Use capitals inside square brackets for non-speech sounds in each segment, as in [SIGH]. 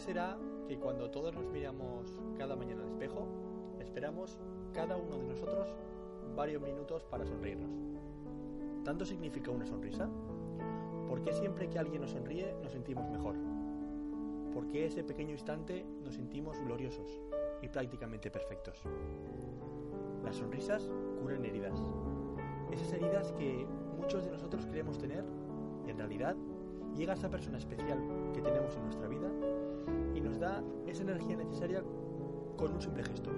Será que cuando todos nos miramos cada mañana al espejo, esperamos cada uno de nosotros varios minutos para sonreírnos? ¿Tanto significa una sonrisa? ¿Por qué siempre que alguien nos sonríe nos sentimos mejor? ¿Por qué ese pequeño instante nos sentimos gloriosos y prácticamente perfectos? Las sonrisas curan heridas. Esas heridas que muchos de nosotros queremos tener y en realidad llega esa persona especial que tenemos en nuestra vida y nos da esa energía necesaria con un simple gesto.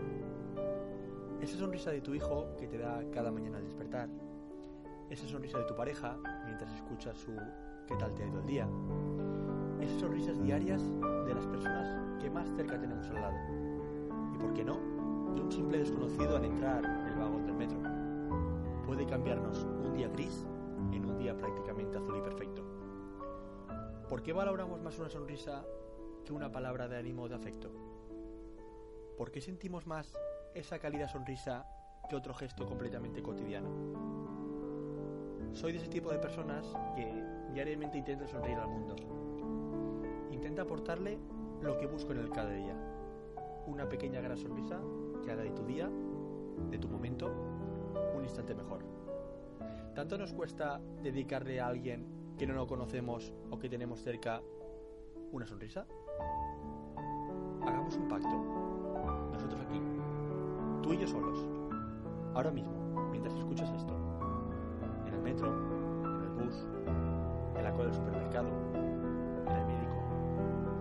Esa sonrisa de tu hijo que te da cada mañana al despertar. Esa sonrisa de tu pareja mientras escuchas su qué tal te ha ido el día. Esas sonrisas diarias de las personas que más cerca tenemos al lado. Y por qué no, de un simple desconocido al entrar en el vagón del metro. Puede cambiarnos un día gris en un día prácticamente azul y perfecto. ¿Por qué valoramos más una sonrisa que una palabra de ánimo o de afecto? ¿Por qué sentimos más esa cálida sonrisa que otro gesto completamente cotidiano? Soy de ese tipo de personas que diariamente intento sonreír al mundo. Intenta aportarle lo que busco en el cada día. Una pequeña gran sonrisa que haga de tu día, de tu momento, un instante mejor. ¿Tanto nos cuesta dedicarle a alguien que no lo conocemos o que tenemos cerca una sonrisa? Hagamos un pacto. Nosotros aquí. Tú y yo solos. Ahora mismo, mientras escuchas esto. En el metro, en el bus, en la cola del supermercado, en el médico,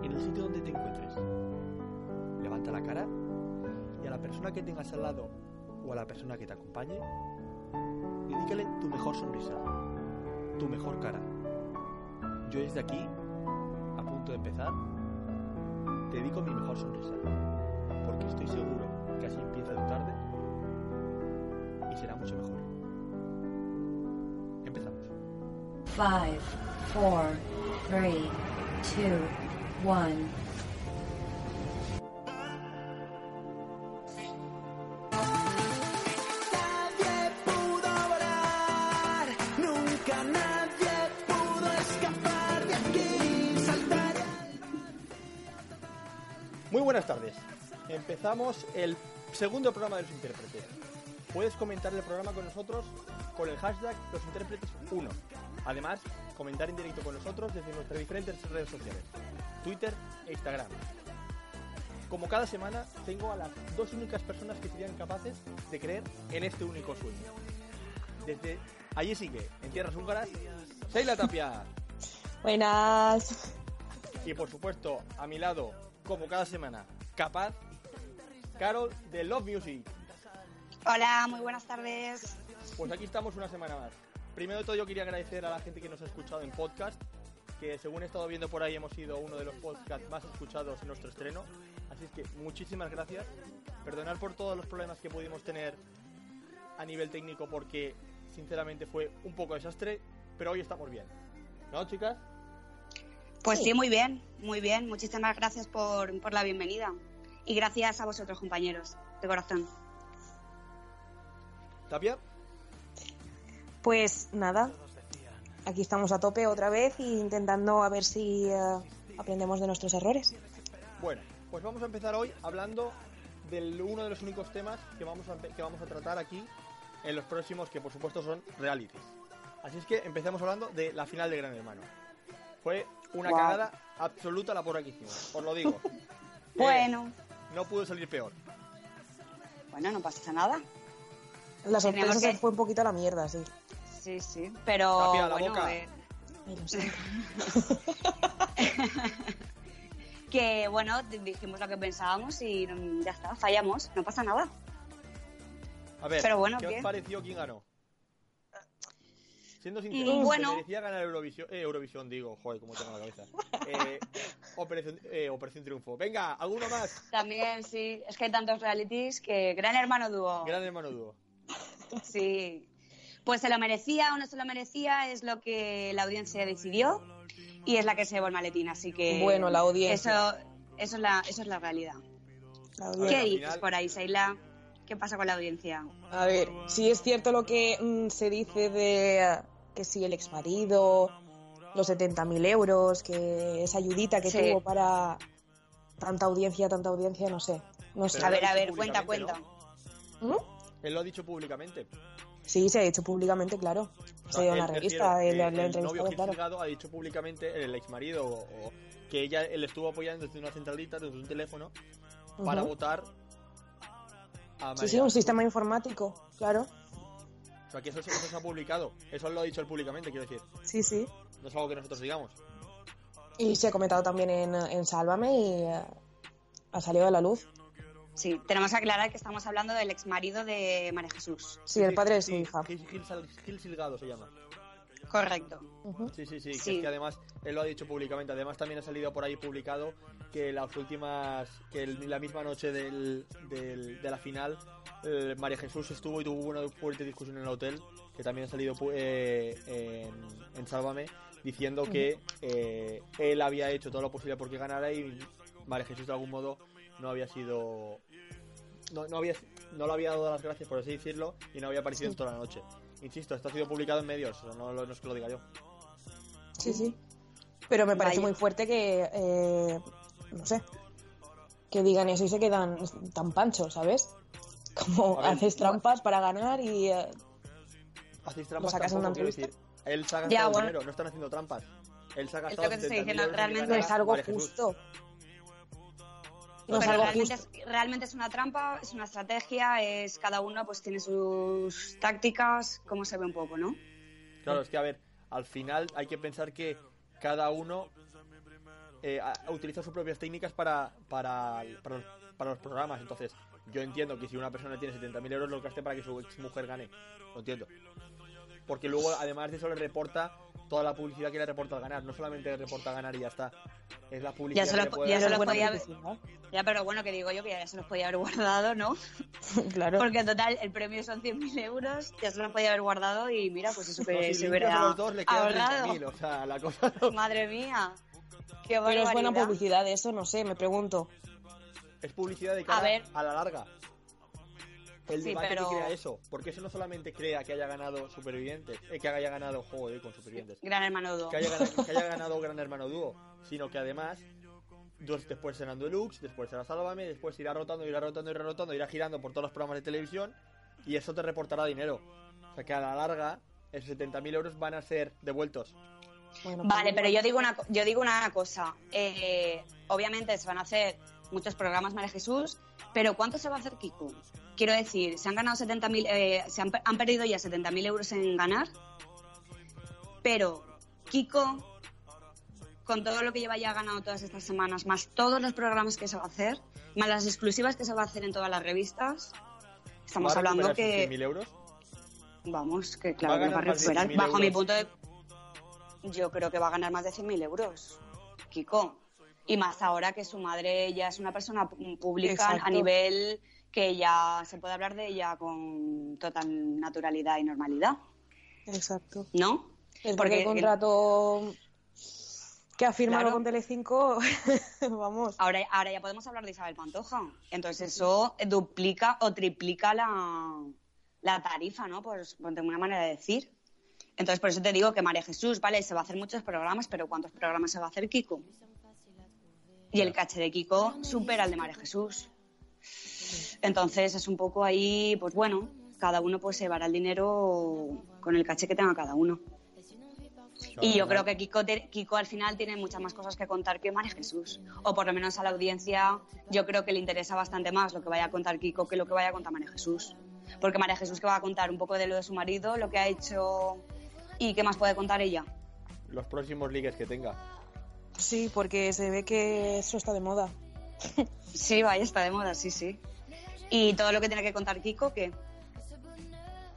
en el sitio donde te encuentres. Levanta la cara y a la persona que tengas al lado o a la persona que te acompañe, dedícale tu mejor sonrisa, tu mejor cara. Yo desde aquí, a punto de empezar, te dedico mi mejor sonrisa, porque estoy seguro que así empieza tu tarde y será mucho mejor. Empezamos. 5, 4, 3, 2, 1. Empezamos el segundo programa de los intérpretes. Puedes comentar el programa con nosotros con el hashtag los intérpretes 1. Además, comentar en directo con nosotros desde nuestras diferentes redes sociales, Twitter e Instagram. Como cada semana, tengo a las dos únicas personas que serían capaces de creer en este único sueño. Desde allí sigue, en tierras húngaras, Sheila Tapia. Buenas. Y por supuesto, a mi lado, como cada semana, capaz, Carol de Love Music. Hola, muy buenas tardes. Pues aquí estamos una semana más. Primero de todo yo quería agradecer a la gente que nos ha escuchado en podcast, que según he estado viendo por ahí hemos sido uno de los podcasts más escuchados en nuestro estreno. Así es que muchísimas gracias. Perdonad por todos los problemas que pudimos tener a nivel técnico porque sinceramente fue un poco desastre, pero hoy estamos bien. ¿No, chicas? Pues Sí. sí, muy bien, muy bien. Muchísimas gracias por, por la bienvenida. Y gracias a vosotros, compañeros, de corazón. ¿Tapia? Pues nada, aquí estamos a tope otra vez e intentando a ver si eh, aprendemos de nuestros errores. Bueno, pues vamos a empezar hoy hablando de uno de los únicos temas que vamos a, que vamos a tratar aquí en los próximos, que por supuesto son realities. Así es que empecemos hablando de la final de Gran Hermano. Fue una Guau. cagada absoluta la porra que hicimos, os lo digo. [LAUGHS] Eh, Bueno, no pudo salir peor. bueno, no pasa nada. La sorpresa se fue un poquito a la mierda, sí. Sí, sí. Pero Tapia, la bueno, boca. eh, Ay, [LAUGHS] que bueno, dijimos lo que pensábamos y ya está, fallamos, no pasa nada. A ver, Pero bueno, ¿qué ¿qué? os pareció quién ganó? Siendo sincero, bueno. ¿se merecía ganar Eurovisión, eh, Eurovisión, digo, joder, cómo tengo la cabeza. Eh, Operación, eh, Operación Triunfo. Venga, ¿alguno más? También, sí. Es que hay tantos realities que Gran Hermano Dúo. Gran hermano dúo. [LAUGHS] Sí. Pues se lo merecía o no se lo merecía es lo que la audiencia decidió y es la que se llevó el maletín. Así que. Bueno, la audiencia. Eso, eso, es, la, eso es la realidad. La. ¿Qué dices final- por ahí, Seila? ¿Qué pasa con la audiencia? A ver, si es cierto lo que mm, se dice de que si el exmarido, los 70.000 euros, que esa ayudita que Sí. tuvo para tanta audiencia, tanta audiencia, no sé. No sé. A ver, a ver, cuenta, cuenta. públicamente, ¿Mm? Él lo ha dicho públicamente. Sí, se ha dicho públicamente, claro. O Se ha ido a él, una revista, refiero, el novio Gil claro. Salgado ha dicho públicamente, el ex marido, o, o que ella le estuvo apoyando desde una centralita, desde un teléfono, para votar a Sí, sí, un sistema informático, claro. O sea, que eso, se- eso se ha publicado. Eso lo ha dicho él públicamente, quiero decir. Sí, sí. No es algo que nosotros digamos. Y se ha comentado también en, en Sálvame y eh, ha salido a la luz. Sí, tenemos que aclarar que estamos hablando del ex marido de María Jesús. Sí, el padre de su hija. Gil, Gil Gil Silgado se llama. Correcto. Ujú. Sí, sí, sí, que Sí. es que además él lo ha dicho públicamente. Además también ha salido por ahí publicado que las últimas, que el- la misma noche del, del- de la final, eh, María Jesús estuvo y tuvo una fuerte discusión en el hotel, que también ha salido pu- eh, en, en Sálvame, diciendo que eh, él había hecho todo lo posible porque ganara y María Jesús de algún modo no había sido... No, no, había, no le había dado las gracias, por así decirlo, y no había aparecido en toda la noche. Insisto, esto ha sido publicado en medios, no, no es que lo diga yo. Sí, sí. Pero me parece Vaya. muy fuerte que, eh, no sé, que digan eso y se quedan tan panchos, ¿sabes? [LAUGHS] Como ver, haces trampas para ganar y... eh, Hacéis trampas sacas tampoco, una decir. Él se ha Ya, gastado bueno. dinero, no están haciendo trampas. Él se ha Es gastado lo que te estoy 70.000 diciendo, euros en realmente no ganar es algo Jesús. No es Pero algo realmente justo. es, realmente es una trampa, es una estrategia, es cada uno pues tiene sus tácticas, como se ve un poco, ¿no? Claro, es que a ver, al final hay que pensar que cada uno eh, utiliza sus propias técnicas para, para, para, los, para los programas. Entonces, yo entiendo que si una persona tiene 70.000 euros, lo gaste para que su ex mujer gane. Lo entiendo. Porque luego, además de eso, le reporta toda la publicidad que le reporta al ganar. No solamente le reporta al ganar y ya está. Es la publicidad Ya se que lo- le puede ya se Pero lo es buena podía haber- publicidad. Ya, pero bueno, que digo yo que ya se los podía haber guardado, ¿no? [LAUGHS] claro. Porque en total el premio son 100.000 euros, ya se los podía haber guardado y mira, pues eso No, que si se [LAUGHS] hubiera a los dos, le quedan ahorrado. 30.000. O sea, la cosa no- Madre mía, qué Pero es buena publicidad eso, no sé, me pregunto. es publicidad de cara a, ver. la larga. El Sí, debate pero- que crea eso, porque eso no solamente crea que haya ganado Supervivientes, eh, que haya ganado Joder con Supervivientes, Gran hermano Dúo. que haya, ganado, que haya ganado Gran Hermano Dúo, sino que además dos- después serán Deluxe, después será Sálvame, después irá rotando, irá rotando, irá rotando, irá girando por todos los programas de televisión y eso te reportará dinero. O sea que a la larga esos 70.000 euros van a ser devueltos. Bueno, Vale, pues, pero yo digo una, yo digo una cosa. Eh, obviamente se van a hacer muchos programas María Jesús, pero ¿cuánto se va a hacer Kiko? Quiero decir, se han ganado 70.000, eh, se han, han perdido ya 70.000 euros en ganar, pero Kiko, con todo lo que lleva ya ganado todas estas semanas, más todos los programas que se va a hacer, más las exclusivas que se va a hacer en todas las revistas, estamos ¿Va a hablando que... 100.000 euros? Vamos, que Va a claro, que va a recuperar. 100.000 Bajo mi euros. punto de. Yo creo que va a ganar más de 100.000 euros, Kiko. Y más ahora que su madre ya es una persona pública Exacto. a nivel que ya se puede hablar de ella con total naturalidad y normalidad, Exacto. ¿no? Es porque Porque el contrato que ha firmado Claro. con Telecinco, [LAUGHS] vamos. Ahora, ahora ya podemos hablar de Isabel Pantoja. Entonces eso duplica o triplica la, la tarifa, ¿no? Por, por una manera de decir. Entonces por eso te digo que María Jesús, vale, se va a hacer muchos programas, pero ¿cuántos programas se va a hacer Kiko? Y el caché de Kiko supera al de María Jesús. Entonces es un poco ahí, pues bueno, cada uno pues se llevará el dinero con el caché que tenga cada uno. Y yo creo que Kiko, te- Kiko al final tiene muchas más cosas que contar que María Jesús. O por lo menos a la audiencia yo creo que le interesa bastante más lo que vaya a contar Kiko que lo que vaya a contar María Jesús. Porque María Jesús que va a contar un poco de lo de su marido, lo que ha hecho y qué más puede contar ella. Los próximos ligues que tenga. Sí, porque se ve que eso está de moda. Sí, vaya, está de moda, sí, sí. Y todo lo que tiene que contar Kiko, que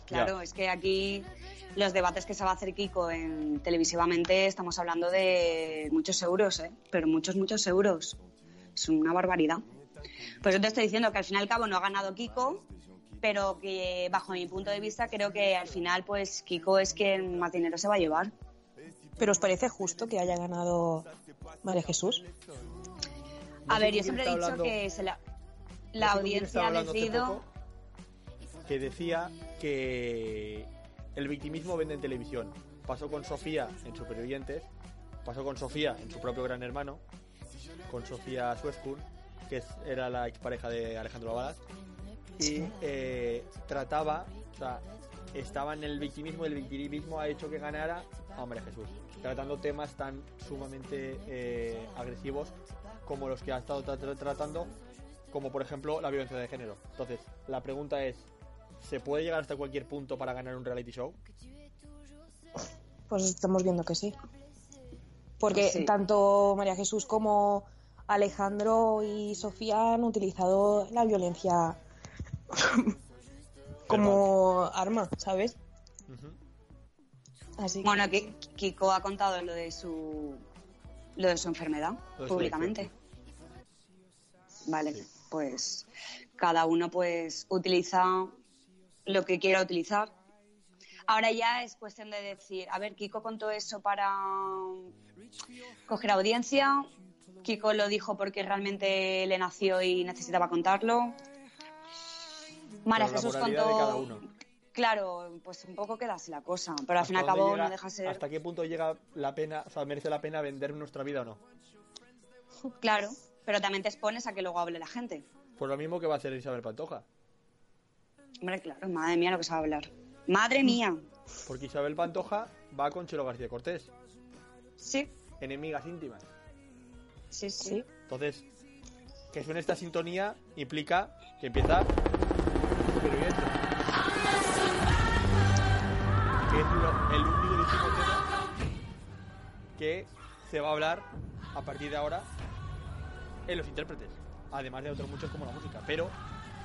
Claro, es que aquí los debates que se va a hacer Kiko en televisivamente estamos hablando de muchos euros, ¿eh? pero muchos, muchos euros. Es una barbaridad. Pues yo te estoy diciendo que al fin y al cabo no ha ganado Kiko, pero que bajo mi punto de vista creo que al final pues Kiko es quien más dinero se va a llevar. ¿Pero os parece justo que haya ganado María Jesús? A No sé ver, yo siempre he dicho que se la, la audiencia ha decidido... que decía que el victimismo vende en televisión. Pasó con Sofía en Supervivientes, pasó con Sofía en su propio Gran Hermano, con Sofía Suescur, que era la expareja de Alejandro Abadas, y eh, trataba, o sea, estaba en el victimismo y el victimismo ha hecho que ganara a María Jesús, tratando temas tan sumamente eh, agresivos como los que ha estado tra- tra- tratando, como por ejemplo la violencia de género. Entonces, la pregunta es, ¿se puede llegar hasta cualquier punto para ganar un reality show? Pues estamos viendo que sí. Porque Pues sí. tanto María Jesús como Alejandro y Sofía han utilizado la violencia [LAUGHS] como arma, ¿sabes? Así que- Bueno, Ki- Kiko ha contado lo de su lo de su enfermedad Lo de su públicamente. Vale, Sí. Pues cada uno pues utiliza lo que quiera utilizar. Ahora ya es cuestión de decir, a ver, Kiko contó eso para coger audiencia. Kiko lo dijo porque realmente le nació y necesitaba contarlo. Pero la Jesús contó. Claro, pues un poco queda así la cosa. Pero al fin y al ¿Hasta dónde cabo llega- no deja ser. ¿Hasta qué punto llega la pena, o sea, merece la pena vender nuestra vida o no? Claro, pero también te expones a que luego hable la gente. Pues lo mismo que va a hacer Isabel Pantoja. Hombre, claro, madre mía lo que se va a hablar. Madre mía. Porque Isabel Pantoja va con Chelo García Cortés, Sí, enemigas íntimas. sí, sí. Entonces, que suene esta sintonía implica que empieza Superviviente. Que es lo- el único tema que se va a hablar a partir de ahora en los intérpretes. Además de otros muchos como la música. Pero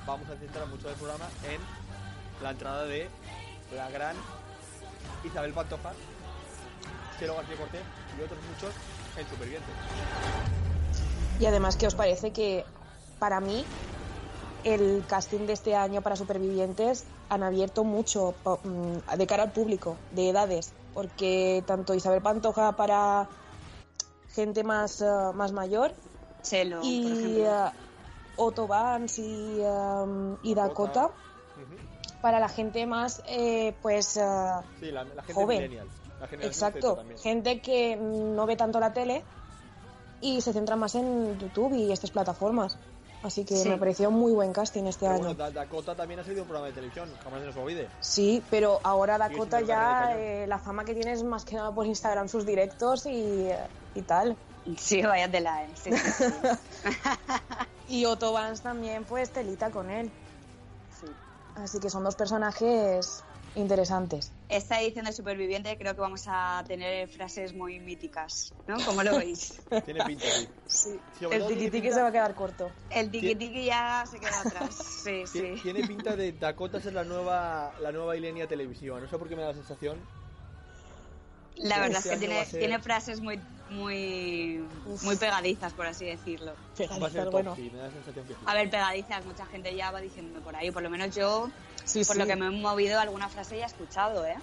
vamos a centrar mucho del programa en la entrada de la gran Isabel Pantoja, Chelo García Cortés y otros muchos en Supervivientes. Y además, ¿qué os parece que para mí el casting de este año para Supervivientes han abierto mucho mm, de cara al público, de edades? Porque tanto Isabel Pantoja para gente más, eh, más mayor Chelo, por y ejemplo. eh, Otto Vance y, um, y Dakota para la gente más, eh, pues, eh, Sí, la, la gente Joven. La exacto, gente que no ve tanto la tele y se centra más en YouTube y estas plataformas. Así que Sí. me pareció muy buen casting este Pero año. bueno, Da- Dakota también ha salido un programa de televisión, jamás se nos olvide. Sí, pero ahora Dakota ya eh, la fama que tiene es más que nada por Instagram, sus directos y, y tal. Sí, vaya tela, ¿eh? Sí, sí, sí. [LAUGHS] Y Otto Vance también, pues telita con él. Sí. Así que son dos personajes interesantes. Esta edición de Superviviente creo que vamos a tener frases muy míticas, ¿no? ¿Cómo lo veis? [LAUGHS] Tiene pinta, sí. Sí. El todo tiene tiki pinta- se va a quedar corto. El tiki-tiki ya se queda atrás. Sí, [LAUGHS] Tiene, sí. tiene pinta de Dakota ser la nueva, la nueva Ilenia televisiva. No sé por qué me da la sensación. La verdad es Este que tiene, ser- tiene frases muy, muy, muy pegadizas, por así decirlo. Va a Pegaditas, ser top, bueno. sí, me da la sensación que sí. A ver, pegadizas, mucha gente ya va diciendo por ahí. Por lo menos yo, Sí, por sí. lo que me he movido, alguna frase ya he escuchado, ¿eh?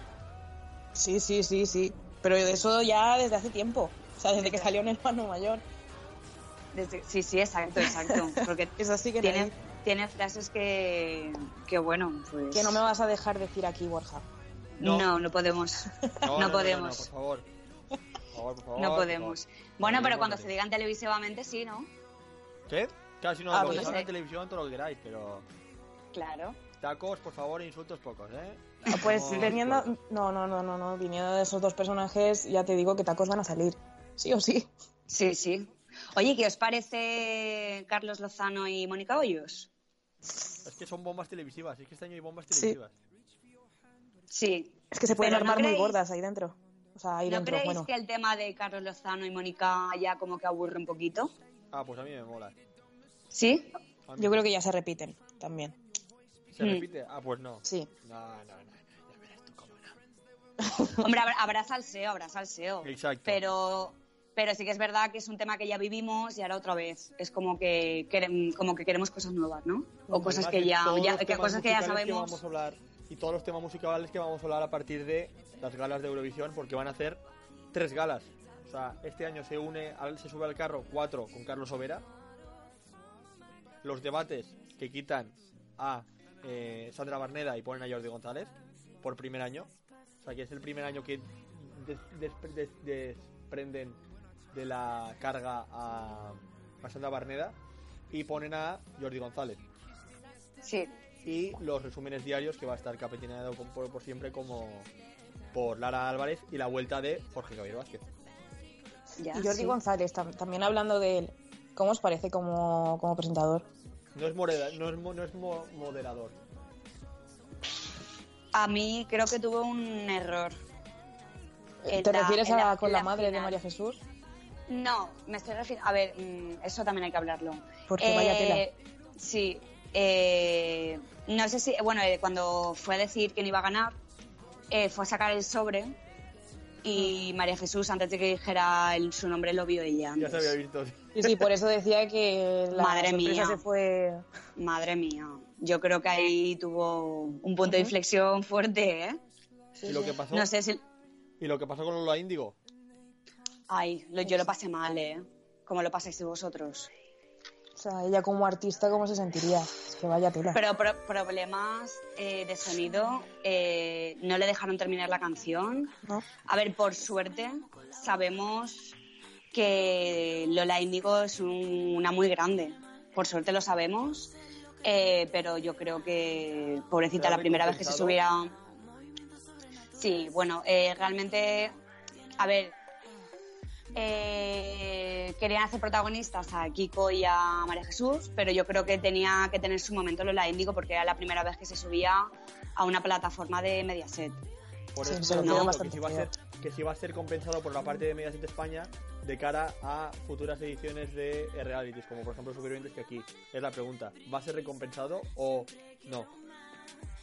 Sí, sí, sí, sí. Pero de eso ya desde hace tiempo. O sea, desde que salió en hermano mayor. Desde- sí, sí, exacto, exacto. [LAUGHS] Porque Es así que tiene, tiene frases que, que bueno, pues... Que no me vas a dejar decir aquí, Borja. No. No, no, podemos. No, podemos. por favor. Por favor, por favor, No por podemos. favor. Bueno, No pero cuando se digan televisivamente, sí, ¿no? ¿Qué? Claro, si no, Ah, lo pues en televisión, todo lo que queráis, pero. Claro. Tacos, por favor, insultos pocos, ¿eh? Ah, Pues viniendo. No, no, no, no, no. Viniendo de esos dos personajes, ya te digo que tacos van a salir. Sí o sí. Sí, sí. Oye, ¿qué os parece Carlos Lozano y Mónica Hoyos? Es que son bombas televisivas, es que este año hay bombas Sí. televisivas. Sí. Es que se pueden Pero ¿no armar muy gordas ahí dentro. O sea, ahí ¿No dentro, creéis bueno. que el tema de Carlos Lozano y Mónica ya como que aburre un poquito? Ah, pues a mí me mola. ¿Sí? Yo creo que ya se repiten también. ¿Se Mm. repite? Ah, pues no. Sí. No, no, no. [LAUGHS] Hombre, habrá, habrá salseo, habrá salseo. Exacto. Pero, pero sí que es verdad que es un tema que ya vivimos y ahora otra vez. Es como que, querem- como que queremos cosas nuevas, ¿no? O cosas que ya, ya- que cosas que ya que sabemos. vamos a hablar y todos los temas musicales que vamos a hablar a partir de las galas de Eurovisión, porque van a hacer tres galas. O sea, este año se une, se sube al carro cuatro con Carlos Overa. Los debates que quitan a eh, Sandra Barneda y ponen a Jordi González por primer año. O sea, que es el primer año que des- des- desprenden de la carga a, a Sandra Barneda y ponen a Jordi González Sí, y los resúmenes diarios que va a estar capitaneado por, siempre como por Lara Álvarez y la vuelta de Jorge Javier Vázquez. ya. Y Jordi sí. González, tam- también hablando de él, ¿cómo os parece como, como presentador? No es, moreda- no es, mo- no es mo- moderador. A mí creo que tuvo un error. ¿Te la- refieres a la- con la la madre de. María Jesús? No, me estoy refiriendo. A ver, mm, eso también hay que hablarlo. Porque vaya tela. Sí. Eh, no sé si. Bueno, eh, cuando fue a decir que no iba a ganar, eh, fue a sacar el sobre. Y María Jesús, antes de que dijera el- su nombre, lo vio ella. Ya se había visto. Sí, sí, por eso decía que [LAUGHS] la Madre mía. se fue... Madre mía. Yo creo que ahí tuvo un punto de inflexión fuerte, ¿eh? y lo que pasó No sé si. y lo que pasó con Lola Índigo. Ay, lo- yo lo pasé mal, ¿eh? Como lo pasáis vosotros. O sea, ella como artista, ¿cómo se sentiría? Es que vaya tela. Pero pro- problemas eh, de sonido, eh, no le dejaron terminar la canción. ¿no? A ver, por suerte, sabemos que Lola Índigo es un- una muy grande. Por suerte lo sabemos. eh, pero yo creo que, pobrecita, ¿Será la primera vez que se subiera. Sí, bueno, eh, realmente. A ver. Eh, querían hacer protagonistas a Kiko y a María Jesús, pero yo creo que tenía que tener su momento Lola Índigo porque era la primera vez que se subía a una plataforma de Mediaset. Por Sí, eso digo, que si, va a ser, que si va a ser compensado por la parte de Mediaset España de cara a futuras ediciones de realities, como por ejemplo Supervivientes, que aquí es la pregunta. ¿Va a ser recompensado o no?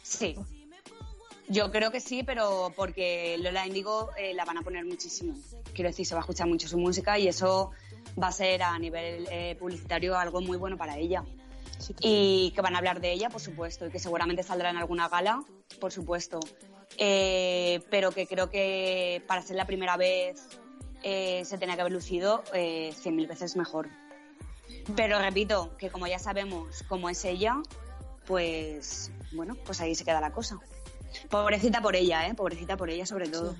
Sí. Yo creo que sí, pero porque Lola Índigo eh, la van a poner muchísimo. Quiero decir, se va a escuchar mucho su música y eso va a ser a nivel eh, publicitario algo muy bueno para ella. Sí, Y que van a hablar de ella, por supuesto, y que seguramente saldrá en alguna gala, por supuesto. Eh, pero que creo que para ser la primera vez eh, se tenía que haber lucido eh, cien mil veces mejor. Pero repito, que como ya sabemos cómo es ella, pues bueno, pues ahí se queda la cosa. Pobrecita por ella, ¿eh? Pobrecita por ella sobre todo.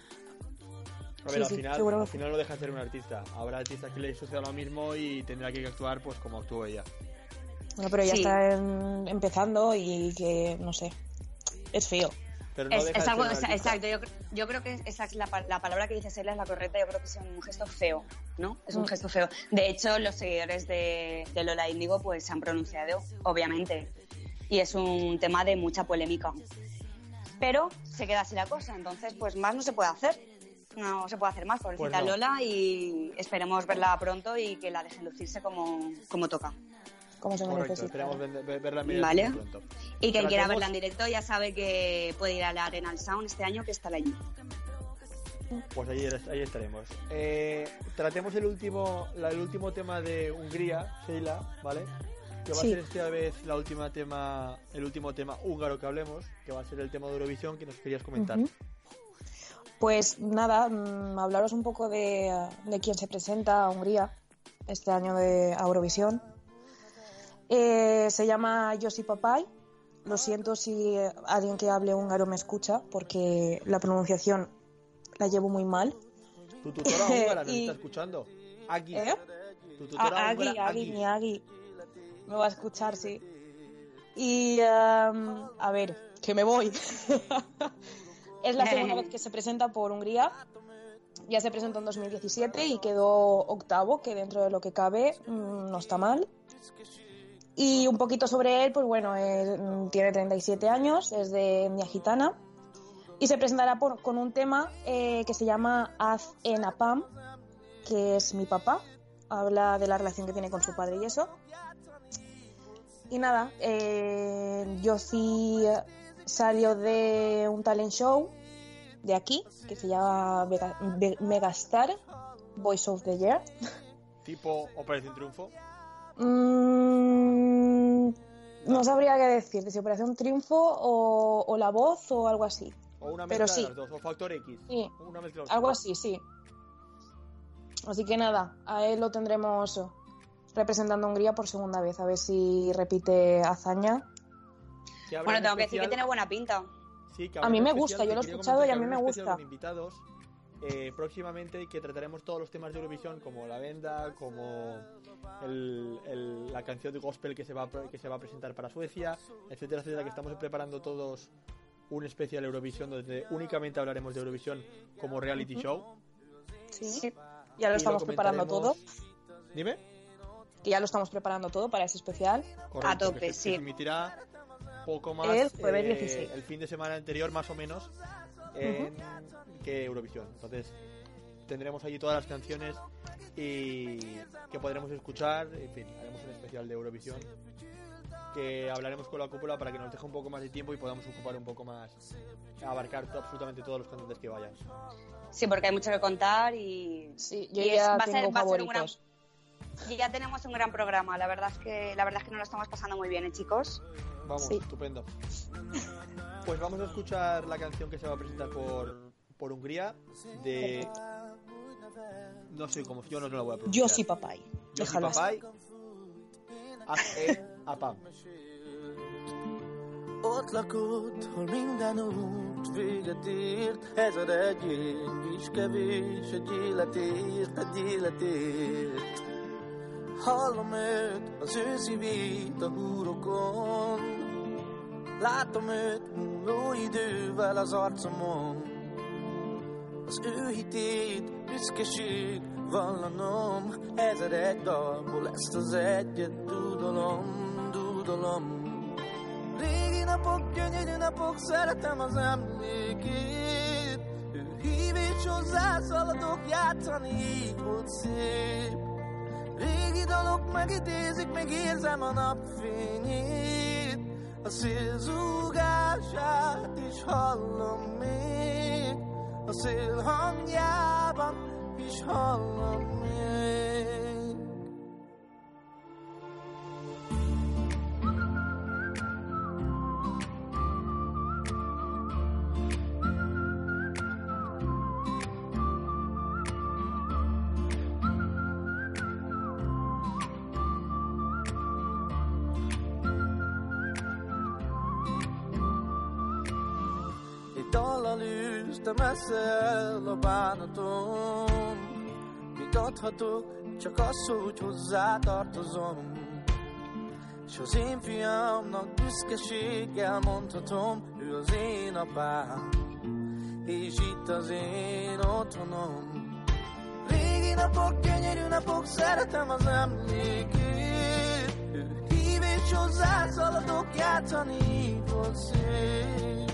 A ver, Sí, al, sí, final, al final no deja de ser un artista. Habrá artistas que le suceda lo mismo y tendrá que actuar pues como actuó ella. Bueno, pero ya Sí. está en- empezando y que, no sé, es feo. Pero no Es, deja es de algo, ser un exa- artista. exacto, yo, yo creo que esa es la, pa- la palabra que dice Celia es la correcta, yo creo que es un gesto feo, ¿no? Es un Mm. gesto feo. De hecho, los seguidores de, de Lola Índigo pues se han pronunciado, obviamente, y es un tema de mucha polémica. Pero se queda así la cosa, entonces pues más no se puede hacer. No se puede hacer más, pobrecita Pues no. Lola, y esperemos verla pronto y que la dejen lucirse como, como toca. Como se Correcto, merece. claro. ver- ver- verla en Vale. Pronto. Y quien quiera verla en directo ya sabe que puede ir a la Arenal Sound este año, que estará allí. Pues ahí, ahí estaremos. Eh, tratemos el último, la- el último tema de Hungría, Sheila, ¿vale? Que va Sí. a ser esta vez la última tema, el último tema húngaro que hablemos, que va a ser el tema de Eurovisión que nos querías comentar. Ujú. Pues nada, mm, hablaros un poco de, de quién se presenta a Hungría este año de Eurovisión. Eh, se llama Josi Papai. Lo siento si eh, alguien que hable húngaro me escucha, porque la pronunciación la llevo muy mal. Tu tutora húngara nos [LAUGHS] Y- está escuchando. Aquí. ¿Eh? Tu tutora A- Agui, Agui, Agui. Me va a escuchar, sí. Y em, a ver, que me voy. [LAUGHS] es la segunda vez que se presenta por Hungría. Ya se presentó en 2017 y quedó octavo, que dentro de lo que cabe mm, no está mal. Y un poquito sobre él, pues bueno, él, mm, tiene 37 años, es de etnia gitana y se presentará por- con un tema eh, que se llama Az en Apam, que es mi papá. Habla de la relación que tiene con su padre y eso. Y nada, eh, Yossi salió de un talent show de aquí, que se llama Megastar, Voice of the Year. Tipo Operación Triunfo. Mm, no sabría qué decir, si Operación Triunfo o, o La Voz o algo así. O una Pero mezcla sí. de las dos. O Factor X. Sí. Una mezcla de los Algo dos. así, sí. Así que nada, a él lo tendremos representando a Hungría por segunda vez, a ver si repite hazaña. Que Bueno, tengo que decir que tiene buena pinta. Sí, que A mí me gusta, yo lo he escuchado y a mí me gusta. con invitados eh, próximamente que trataremos todos los temas de Eurovisión como la venda, como el- el- la canción de gospel que se va que se va a presentar para Suecia, etcétera, etcétera, que estamos preparando todos un especial Eurovisión donde únicamente hablaremos de Eurovisión como reality show. Sí. Ya lo Y estamos preparando todo, Dime. Que ya lo estamos preparando todo para ese especial. Correcto, A tope, que se, sí. que se emitirá poco más El jueves eh, 16. el fin de semana anterior más o menos en- que Eurovisión entonces tendremos allí todas las canciones y que podremos escuchar en fin haremos un especial de Eurovisión que hablaremos con la cúpula para que nos deje un poco más de tiempo y podamos ocupar un poco más abarcar to- absolutamente todos los cantantes que vayan Sí, porque hay mucho que contar y, Sí, yo y es- ya va a ser- tengo va a ser un gran- favoritos. Y ya tenemos un gran programa. La verdad es que la verdad es que nos lo estamos pasando muy bien, ¿eh, chicos. Vamos, Sí. estupendo. Pues vamos a escuchar la canción que se va a presentar por, por Hungría de... No sé cómo, yo no la voy a pronunciar. Yossi Papai. Yossi Déjalo así. Papai. Haz e apam. Ott lakott, hol minden út véget ért, ezer egy év is kevés, egy életért, egy életért. Hallom őt, az ő szívét a húrokon, látom őt múló idővel az arcomon. Az ő hitét, büszkeség vallanom, ezer egy dalból ezt az egyet dúdolom, dúdolom. Régi napok, gyönyörű napok, szeretem az emlékét Ő hív és hozzá játszani így volt szép Régi dalok megidézik, még érzem a napfényét. A szél zúgását is hallom még. A szél hangjában is hallom még messze a bánatom. Mit adhatok, csak az, hogy hozzá tartozom S az én fiamnak büszkeséggel mondhatom Ő az én apám. És itt az én otthonom. Régi napok, gyönyörű napok, szeretem az emlékét. Hív és hozzá szaladok, játszani volt szép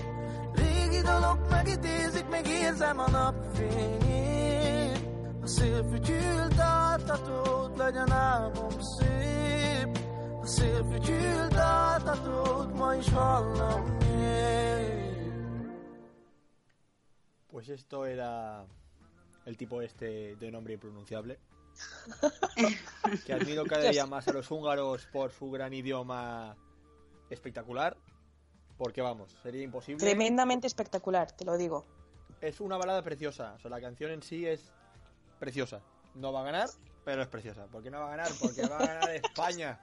Régi dalok megidézik, még érzem a napfényét A szél fütyült altatót, legyen álmom szép A szél fütyült altatót, ma is hallom még Pues esto era el tipo este de nombre impronunciable. [LAUGHS] que admiro cada día más a los húngaros por su gran idioma espectacular. Porque vamos, sería imposible. Tremendamente espectacular, te lo digo. Es una balada preciosa. O sea, la canción en sí es preciosa. No va a ganar, pero es preciosa. ¿Por qué no va a ganar? Porque va a ganar [LAUGHS] España.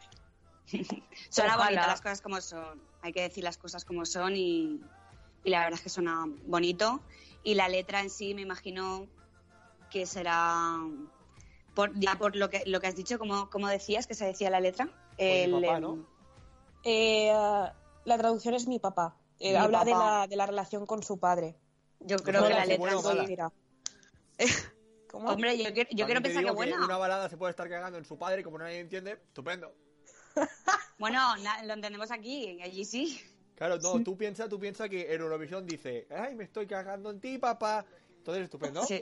Suena bonita las cosas como son. Hay que decir las cosas como son y, y la verdad es que suena bonito. Y la letra en sí me imagino que será por, ya por lo que lo que has dicho, como, como decías que se decía la letra. El, papá, em, ¿no? Eh, la traducción es mi papá. Eh, Mi habla De, papá. la, de la relación con su padre. Yo creo No, que la si letra sí- Dirá. [LAUGHS] ¿Cómo? Hombre, yo, quiero- yo quiero pensar que buena. Una balada se puede estar cagando en su padre y como nadie entiende, estupendo. [LAUGHS] Bueno, na- lo entendemos aquí, allí sí. Claro, no, tú piensas tú piensa que en Eurovisión dice, ay, me estoy cagando en ti, papá. Entonces, estupendo. Sí.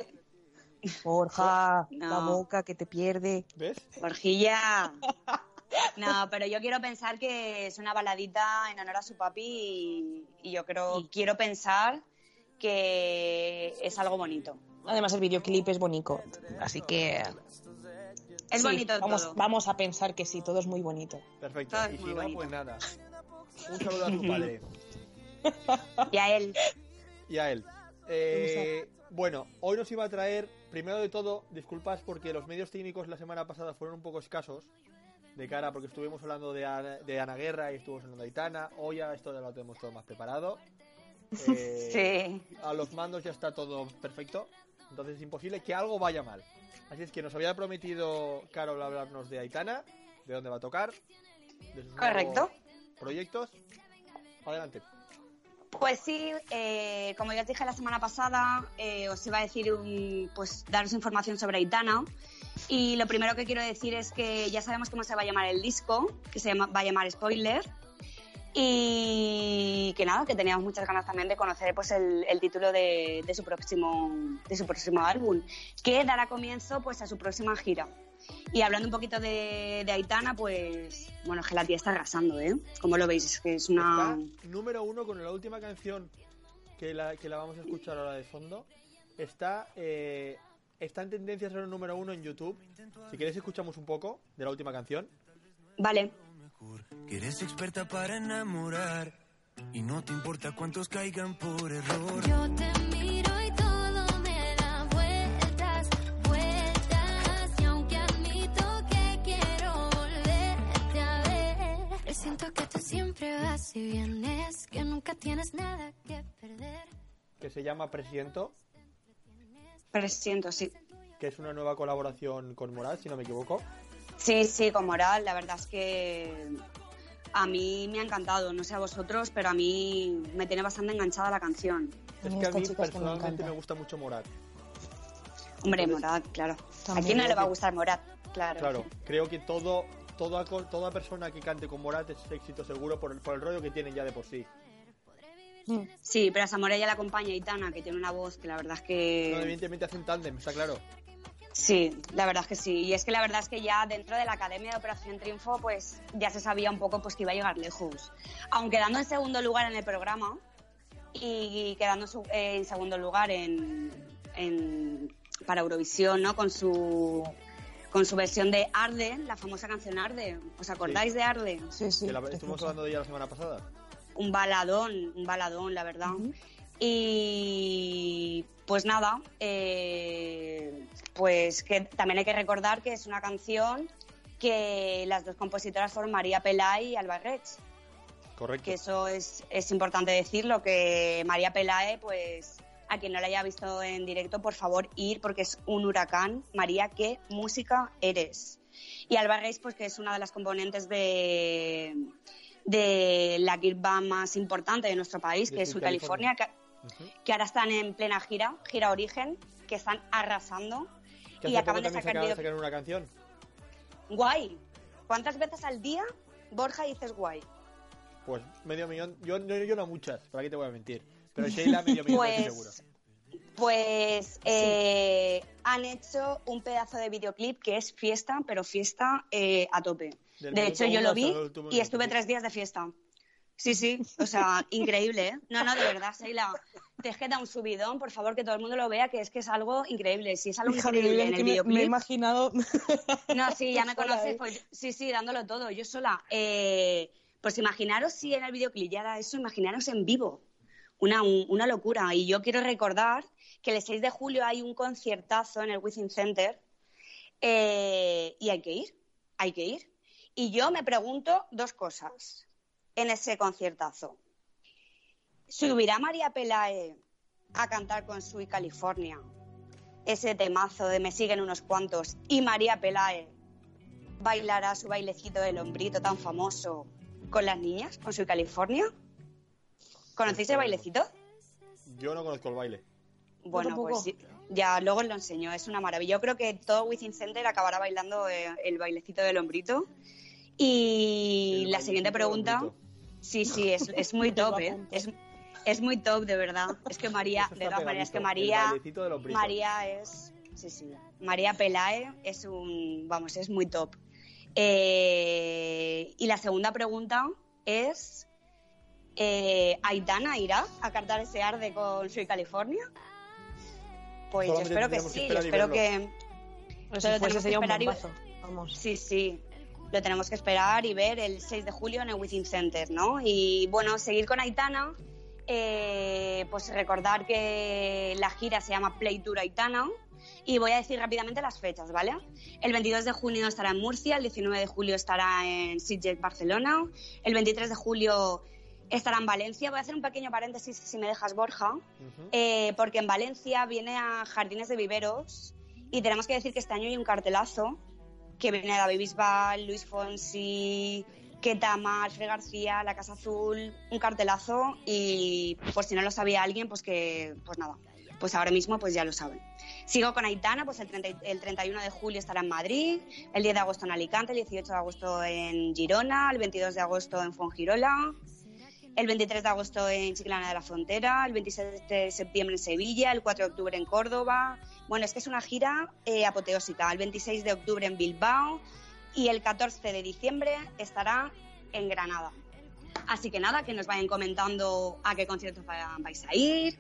Borja, No. la boca que te pierde. ¿Ves? Borjilla. [LAUGHS] No, pero yo quiero pensar que es una baladita en honor a su papi y, y yo creo, quiero pensar que es algo bonito. Además, el videoclip es bonito. Así que. Es sí, bonito vamos, todo. vamos a pensar que sí, todo es muy bonito. Perfecto. Todo Y si no, pues nada. Un saludo a tu padre [LAUGHS] Y a él, y a él. Eh, bueno, hoy nos iba a traer, primero de todo, disculpas porque los medios técnicos la semana pasada fueron un poco escasos de cara porque estuvimos hablando de Ana, de Ana Guerra y estuvimos hablando de Aitana. Hoy ya esto ya lo tenemos todo más preparado. [LAUGHS] Eh, sí. A los mandos ya está todo perfecto. Entonces es imposible que algo vaya mal. Así es que nos había prometido Carol hablarnos de Aitana, de dónde va a tocar, de sus Correcto. proyectos. Adelante. Pues sí, eh, como ya os dije la semana pasada, eh, os iba a decir, un- pues daros información sobre Aitana. Y lo primero que quiero decir es que ya sabemos cómo se va a llamar el disco, que se va a llamar Spoiler. Y que nada, que teníamos muchas ganas también de conocer pues el, título de, su próximo de su próximo álbum, que dará comienzo pues a su próxima gira. Y hablando un poquito de, Aitana, pues bueno, es que la tía está arrasando, ¿eh? Como lo veis, es que es una... Número uno con la última canción que la, que la vamos a escuchar ahora de fondo. Está, eh, está en tendencia a ser el número uno en YouTube. Si queréis escuchamos un poco de la última canción. Vale. Que eres experta para enamorar y no te importa cuántos caigan por error. Yo te miro y todo me da vueltas, vueltas. Y aunque admito que quiero volverte a ver, siento que tú siempre vas y vienes, que nunca tienes nada que perder. Que se llama Presiento. Presiento, sí. Que es una nueva colaboración con Moral, si no me equivoco. Sí, sí, con Moral, la verdad es que a mí me ha encantado, no sé a vosotros, pero a mí me tiene bastante enganchada la canción. Es que a mí me personalmente encanta. me gusta mucho Morat. Hombre, Entonces, Morat, claro. ¿A quién no le va a gustar Morat? Claro. Claro, creo que todo, toda, co- toda persona que cante con Morat es éxito seguro por el, por el rollo que tienen ya de por sí. Mm. Sí, pero a Zamora ya la acompaña Itana, que tiene una voz que la verdad es No, que... evidentemente hacen tándem, está claro. Sí, la verdad es que sí. Y es que la verdad es que ya dentro de la Academia de Operación Triunfo, pues ya se sabía un poco pues que iba a llegar lejos. Aun quedando en segundo lugar en el programa y quedando su- eh, en segundo lugar en, en- para Eurovisión, ¿no? Con su con su versión de Arde, la famosa canción Arde. ¿Os acordáis de Arde? Sí, sí. que la- estuvimos hablando de ella la semana pasada. Un baladón, un baladón, la verdad. Y pues nada, eh, pues que también hay que recordar que es una canción que las dos compositoras fueron María Pelay y Alba Reig, Correcto. que eso es, es importante decirlo, que María Pelae, pues a quien no la haya visto en directo, por favor ir, porque es un huracán. María, ¿qué música eres? Y Alba Reis, pues que es una de las componentes de, de la girl band más importante de nuestro país, que es Sweet California, que, ahora están en plena gira, gira Origen, que están arrasando Que y acaban de sacar video- sacar una canción. Guay. ¿Cuántas veces al día, Borja, dices guay? Pues medio millón. Yo, yo, yo no muchas, ¿para qué te voy a mentir? Pero Sheila medio millón estoy seguro. Pues, pues eh, han hecho un pedazo de videoclip que es fiesta, pero fiesta eh, a tope. De hecho, yo lo vi y estuve sí. tres días de fiesta. Sí, sí, o sea, [LAUGHS] increíble, ¿eh? No, no, de verdad, Sheila, te es que da un subidón, por favor, que todo el mundo lo vea, que es que es algo increíble. Si es algo increíble en el me, me he videoclip, imaginado. [LAUGHS] no, sí, ya me conoces, ¿eh? pues sí, sí, dándolo todo, yo sola. Eh, pues imaginaros si en el videoclip ya era eso, imaginaros en vivo. Una, un- una locura. Y yo quiero recordar que el 6 de julio hay un conciertazo en el Within Center eh, y hay que ir, hay que ir. Y yo me pregunto dos cosas en ese conciertazo. ¿Subirá María Pelae a cantar con Sweet California? Ese temazo de Me siguen unos cuantos. Y María Pelae bailará su bailecito del hombrito tan famoso con las niñas, con Sweet California. ¿Conocéis el bailecito? Yo no conozco el baile. Bueno, pues sí, ya luego os lo enseño, es una maravilla. Yo creo que todo Within Center acabará bailando eh, el bailecito del hombrito. Y El la siguiente pregunta, sí, sí, es, es muy [LAUGHS] top, ¿eh? Es, es muy top, de verdad. Es que María, de todas maneras, que María. María es, sí, sí, María Pelae es un, vamos, es muy top. Eh, y la segunda pregunta es, eh, ¿Aitana irá a cantar ese arde con Soy California? Pues yo espero que sí, yo espero que... Pero Solo si fuese tenemos que sería un bombazo. Vamos. Sí, sí. Lo tenemos que esperar y ver el 6 de julio en el Within Center, ¿no? Y bueno, seguir con Aitana, eh, pues recordar que la gira se llama Play Tour Aitana. Y voy a decir rápidamente las fechas, ¿vale? El 22 de junio estará en Murcia, el 19 de julio estará en Sitges, Barcelona, el 23 de julio estará en Valencia. Voy a hacer un pequeño paréntesis, si me dejas, Borja, Ujú. eh, porque en Valencia viene a Jardines de Viveros y tenemos que decir que este año hay un cartelazo que viene David Bisbal, Luis Fonsi, Ketama, Alfred García, La Casa Azul, un cartelazo y por si no lo sabía alguien, pues que, pues nada, pues ahora mismo pues ya lo saben. Sigo con Aitana, pues el, 30 y- el 31 de julio estará en Madrid, el 10 de agosto en Alicante, el 18 de agosto en Girona, el 22 de agosto en Fuengirola, el 23 de agosto en Chiclana de la Frontera, el 26 de septiembre en Sevilla, el 4 de octubre en Córdoba. Bueno, es que es una gira eh, apoteósica. El 26 de octubre en Bilbao y el 14 de diciembre estará en Granada. Así que nada, que nos vayan comentando a qué conciertos va- vais a ir,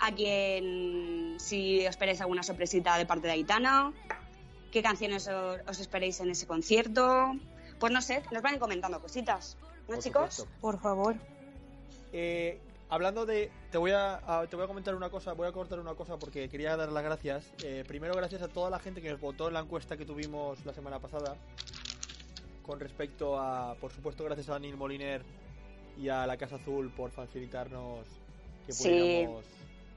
a quién, si os esperáis alguna sorpresita de parte de Aitana, qué canciones os, os esperéis en ese concierto. Pues no sé, nos vayan comentando cositas. ¿No, Por chicos? supuesto. Por favor. Eh, hablando de. Te voy a, a- te voy a comentar una cosa, voy a cortar una cosa porque quería dar las gracias. Eh, primero, gracias a toda la gente que nos votó en la encuesta que tuvimos la semana pasada. Con respecto a. Por supuesto, gracias a Daniel Moliner y a la Casa Azul por facilitarnos que Sí. pudiéramos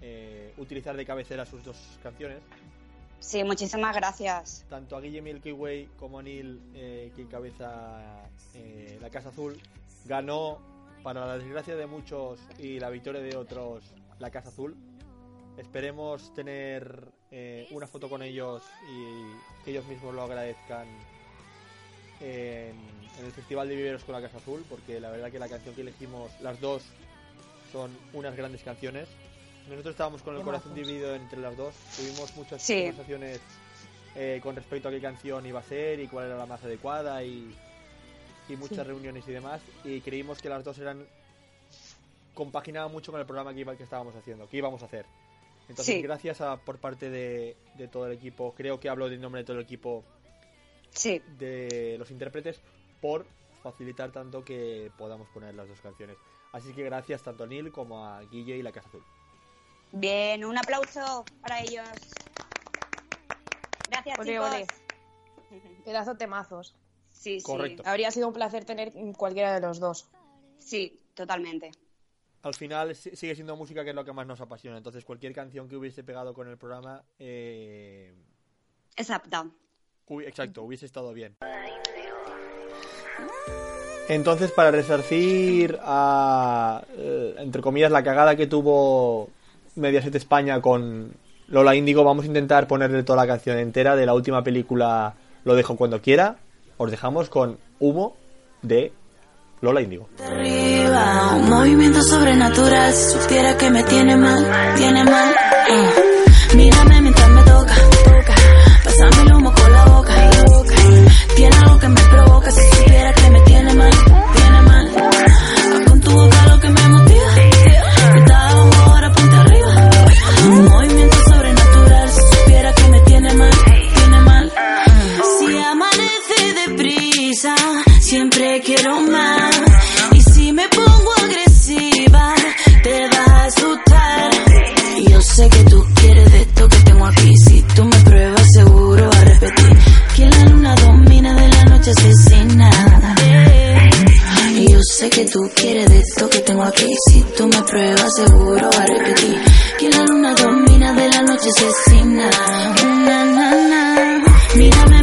eh, utilizar de cabecera sus dos canciones. Sí, muchísimas gracias. Tanto a Guille Milky Way como a Neil, eh, que encabeza eh, la Casa Azul, ganó, para la desgracia de muchos y la victoria de otros, la Casa Azul. Esperemos tener eh, una foto con ellos y que ellos mismos lo agradezcan en, en el Festival de Viveros con la Casa Azul, porque la verdad que la canción que elegimos, las dos, son unas grandes canciones. Nosotros estábamos con el corazón dividido entre las dos, tuvimos muchas Sí. conversaciones eh, con respecto a qué canción iba a ser y cuál era la más adecuada y, y muchas Sí. reuniones y demás y creímos que las dos eran compaginaban mucho con el programa que, iba, que estábamos haciendo, que íbamos a hacer. Entonces, Sí. gracias a, por parte de, de todo el equipo, creo que hablo en nombre de todo el equipo Sí, de los intérpretes por facilitar tanto que podamos poner las dos canciones. Así que gracias tanto a Neil como a Guille y la Casa Azul. bien, un aplauso para ellos. Gracias, Ole, chicos. ole. Pedazo temazos. Sí, sí. Correcto. Habría sido un placer tener cualquiera de los dos. Sí, totalmente. Al final si- sigue siendo música que es lo que más nos apasiona. Entonces cualquier canción que hubiese pegado con el programa, eh, Exacto. Uy, exacto, hubiese estado bien. Entonces, para resarcir a, eh, entre comillas, la cagada que tuvo Mediaset España con Lola Índigo, vamos a intentar ponerle toda la canción entera de la última película Lo dejo cuando quiera. Os dejamos con Humo de Lola Índigo. arriba, un movimiento sobrenatural. Si supiera que me tiene mal, tiene mal. Ah. Mírame mientras me toca, toca. Pásame el humo con la boca, boca. Tiene algo que me provoca. Si supiera que me tiene mal. Quiero más. Y si me pongo agresiva, te vas a asustar. Y yo sé que tú quieres de esto que tengo aquí. Si tú me pruebas, seguro va a repetir. Que la luna domina de la noche asesina. Y yo sé que tú quieres de esto que tengo aquí. Si tú me pruebas, seguro va a repetir. Que la luna domina de la noche asesina. Na, na, na. Mírame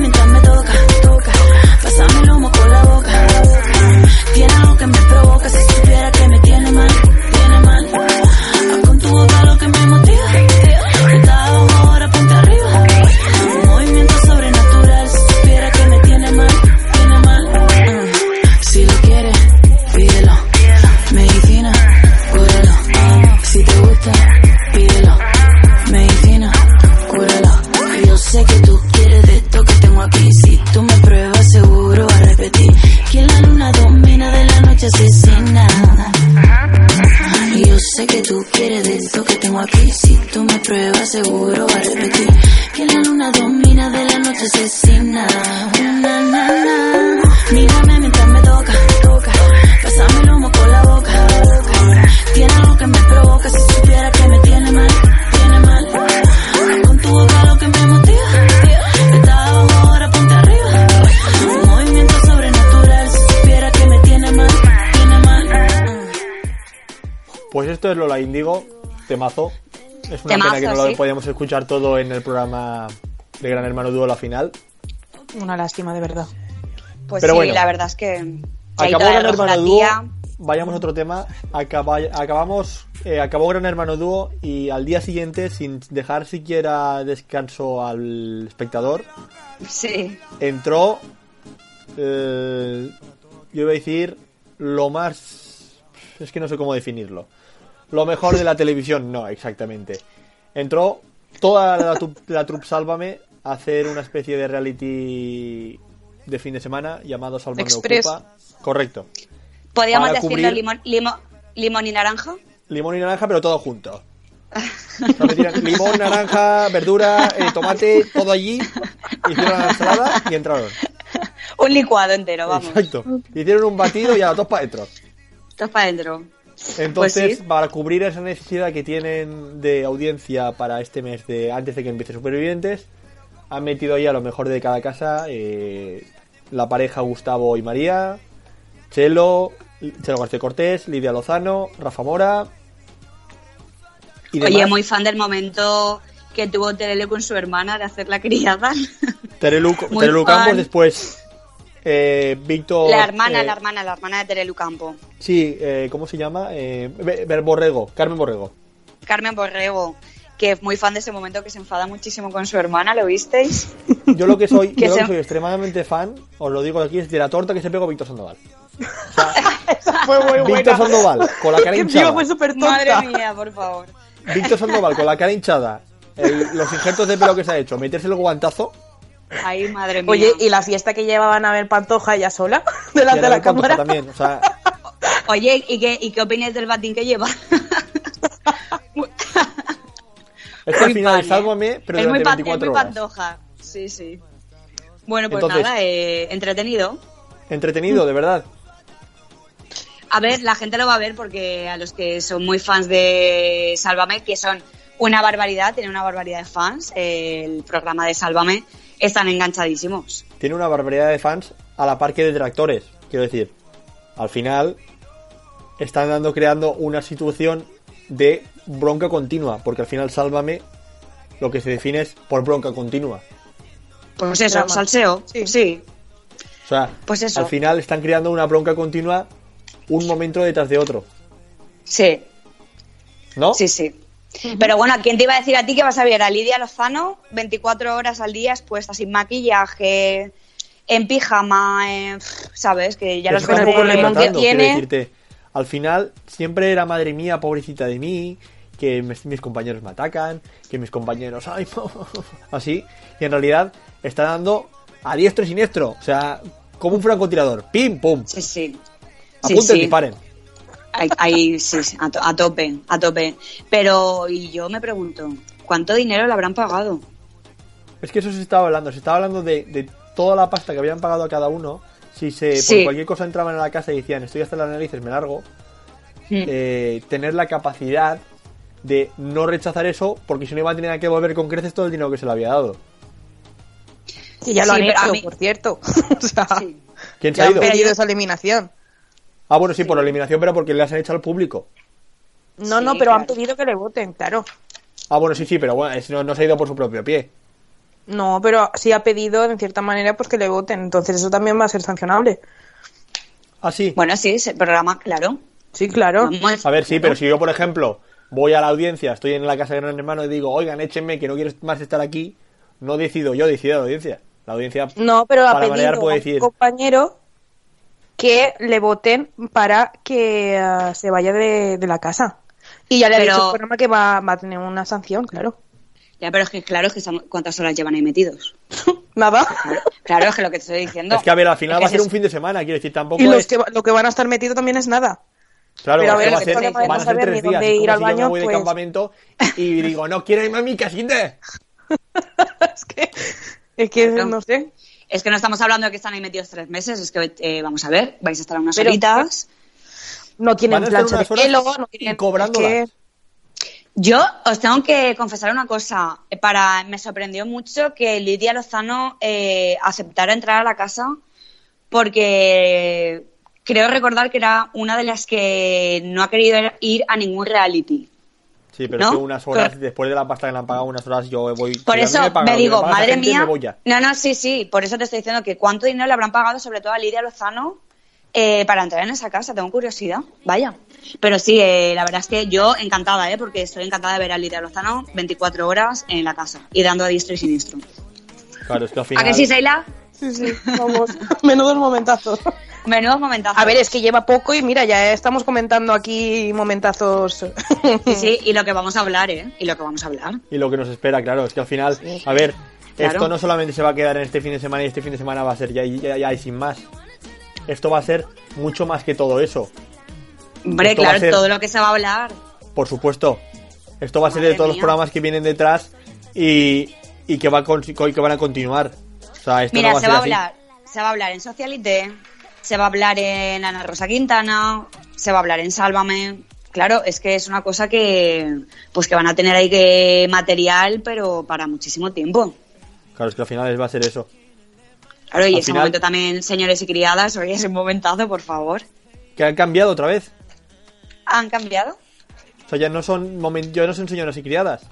Es una Temazo, pena que no lo sí. podíamos escuchar todo en el programa de Gran Hermano Dúo la final. Una lástima, de verdad. Pues Pero sí, bueno. la verdad es que. Acabó Gran Hermano Dúo. Vayamos a otro tema. Acaba- acabamos, eh, acabó Gran Hermano Dúo y al día siguiente, sin dejar siquiera descanso al espectador, Sí. entró, eh, yo iba a decir, lo más... Es que no sé cómo definirlo. Lo mejor de la televisión, no, exactamente. Entró toda la, la troupe Sálvame a hacer una especie de reality de fin de semana llamado Sálvame Express. Ocupa. Correcto. Podríamos Para decirlo cubrir- limón, limón, limón y naranja. Limón y naranja, pero todo junto. Limón, naranja, verdura, eh, tomate, todo allí. Hicieron la ensalada y entraron. Un licuado entero, vamos. Exacto. Hicieron un batido y a dos para adentro. Estás para adentro. Entonces, Pues sí. para cubrir esa necesidad que tienen de audiencia para este mes de antes de que empiece Supervivientes, han metido ahí a lo mejor de cada casa eh, la pareja Gustavo y María, Chelo, Chelo García Cortés, Lidia Lozano, Rafa Mora. Y Oye, muy fan del momento que tuvo Terele con su hermana de hacer la criada. Terelu, [LAUGHS] Terelu. Campos, después eh, Víctor. La hermana, eh, la hermana, la hermana de Terelu Campo. Sí, eh, ¿cómo se llama? Eh, Borrego, Carmen Borrego. Carmen Borrego, que es muy fan de ese momento que se enfada muchísimo con su hermana, ¿lo visteis? Yo lo que soy, [LAUGHS] Que yo lo que se- soy extremadamente fan, os lo digo aquí, es de la torta que se pegó Víctor Sandoval. [LAUGHS] Fue muy Víctor Sandoval, con la cara [LAUGHS] hinchada. fue súper tonta. Madre mía, por favor. Víctor Sandoval con la cara hinchada. el- los injertos de pelo que se ha hecho, meterse el guantazo. Ay, madre mía. Oye, y la fiesta que llevaban a ver Pantoja ella sola, [LAUGHS] delante de la cámara. también. O sea, [LAUGHS] Oye, ¿y qué, ¿y qué opinas del batín que lleva? [LAUGHS] es que al final pan, es ¿eh? Sálvame, pero es muy, durante pan- es 24 muy pantoja. Sí, sí. Bueno, pues Entonces- nada, eh, entretenido. Entretenido, de verdad. A ver, la gente lo va a ver porque a los que son muy fans de Sálvame, que son una barbaridad, tienen una barbaridad de fans, eh, el programa de Sálvame, están enganchadísimos. Tiene una barbaridad de fans a la par que de detractores. Quiero decir, al final están dando, creando una situación de bronca continua, porque al final Sálvame lo que se define es por bronca continua. Pues eso, Drama. salseo. Sí. Sí. O sea, Pues eso. al final están creando una bronca continua un momento detrás de otro, Sí, ¿no? sí, sí. Pero bueno, ¿quién te iba a decir a ti que vas a ver a Lidia Lozano 24 horas al día expuesta sin maquillaje, en pijama, en- ¿sabes? Que ya los retratando, que quiero tiene. decirte, al final siempre era madre mía, pobrecita de mí, que mis, mis compañeros me atacan, que mis compañeros, ay, [LAUGHS] así, y en realidad está dando a diestro y siniestro, o sea, como un francotirador, pim, pum, Sí, sí. Sí, apunten y sí. disparen. Ahí, ahí, sí, sí, a, to- a tope, a tope. Pero, y yo me pregunto, ¿cuánto dinero le habrán pagado? Es que eso se estaba hablando, se estaba hablando de, de toda la pasta que habían pagado a cada uno, si se Sí. por cualquier cosa entraban a la casa y decían, estoy hasta las narices, me largo, Hmm. eh, tener la capacidad de no rechazar eso, porque si no iba a tener que volver con creces todo el dinero que se le había dado. Y ya lo Sí, han hecho, mí- por cierto. [LAUGHS] o sea, Sí. ¿Quién se ya ha han ido? pedido esa eliminación. Ah, bueno, sí, por la eliminación, pero porque le has hecho al público. No, Sí, no, pero han pedido que le voten, claro. Ah, bueno, sí, sí, pero bueno, no, no se ha ido por su propio pie. No, pero sí ha pedido, en cierta manera, pues que le voten. Entonces eso también va a ser sancionable. Ah, sí. Bueno, sí, ese programa, claro. Sí, claro. Vamos, A ver, sí, pero si yo, por ejemplo, voy a la audiencia, estoy en la casa de Gran Hermano y digo, oigan, échenme, que no quiero más estar aquí, no decido yo, decide la audiencia. La audiencia, No, pero ha pedido puede a decir, un compañero que le voten para que ah, se vaya de, de la casa. Y ya le Pero- ha dicho el programa que va, va a tener una sanción, claro. Ya, pero es que claro, es que ¿cuántas horas llevan ahí metidos? [LAUGHS] Nada. Claro, es que lo que te estoy diciendo. es que a ver, al final es va a que ser es- un fin de semana, quiero decir, tampoco Y los es... que, lo que van a estar metidos también es nada. Claro, Pero a es que ver, va a es ser, que van a ser saber tres ni días. Es ir al si yo baño, me voy de pues- campamento y digo, no quiero irme a mi casita. [LAUGHS] Es que, no sé. Es que no estamos hablando de que están ahí metidos tres meses, es que, eh, vamos a ver, vais a estar unas Pero- horitas. No tienen plancha de pelo, no tienen... cobrándolas. es que- Yo os tengo que confesar una cosa. Para, me sorprendió mucho que Lidia Lozano eh, aceptara entrar a la casa porque creo recordar que era una de las que no ha querido ir a ningún reality. Sí, pero ¿No? es que unas horas, después de la pasta que le han pagado, unas horas yo voy... Por si a eso me lo que digo, madre gente, mía. me. No, no, sí, sí. Por eso te estoy diciendo que cuánto dinero le habrán pagado, sobre todo a Lidia Lozano, eh, para entrar en esa casa. Tengo curiosidad. Vaya. Pero sí, eh, la verdad es que yo encantada, ¿eh? Porque estoy encantada de ver a Lidia Lozano 24 horas en la casa y dando a diestro y siniestro. Claro, es que al ¿A final... que sí, Seila? Sí, sí, vamos. [LAUGHS] Menudos momentazos. Menudos momentazos. A ver, es que lleva poco y mira, ya estamos comentando aquí momentazos. Sí, sí, y lo que vamos a hablar, ¿eh? Y lo que vamos a hablar. Y lo que nos espera, claro, es que al final, a ver, Claro. esto no solamente se va a quedar en este fin de semana y este fin de semana va a ser ya, ya, ya y sin más. Esto va a ser mucho más que todo eso. Hombre, Esto claro, ser- todo lo que se va a hablar. Por supuesto. Esto va a ser de todos los programas que vienen detrás y, y que, va a que van a continuar. O sea, esto Mira, no va a se va a así. hablar, se va a hablar en Socialité, se va a hablar en Ana Rosa Quintana, se va a hablar en Sálvame. Claro, es que es una cosa que pues que van a tener ahí que material, pero para muchísimo tiempo. Claro, es que al final va a ser eso. Claro, y Al ese final- momento también, señores y criadas, hoy es un momentazo, por favor. Que han cambiado otra vez. ¿Han cambiado? O sea, ya no son momen- ya no son señoras y criadas.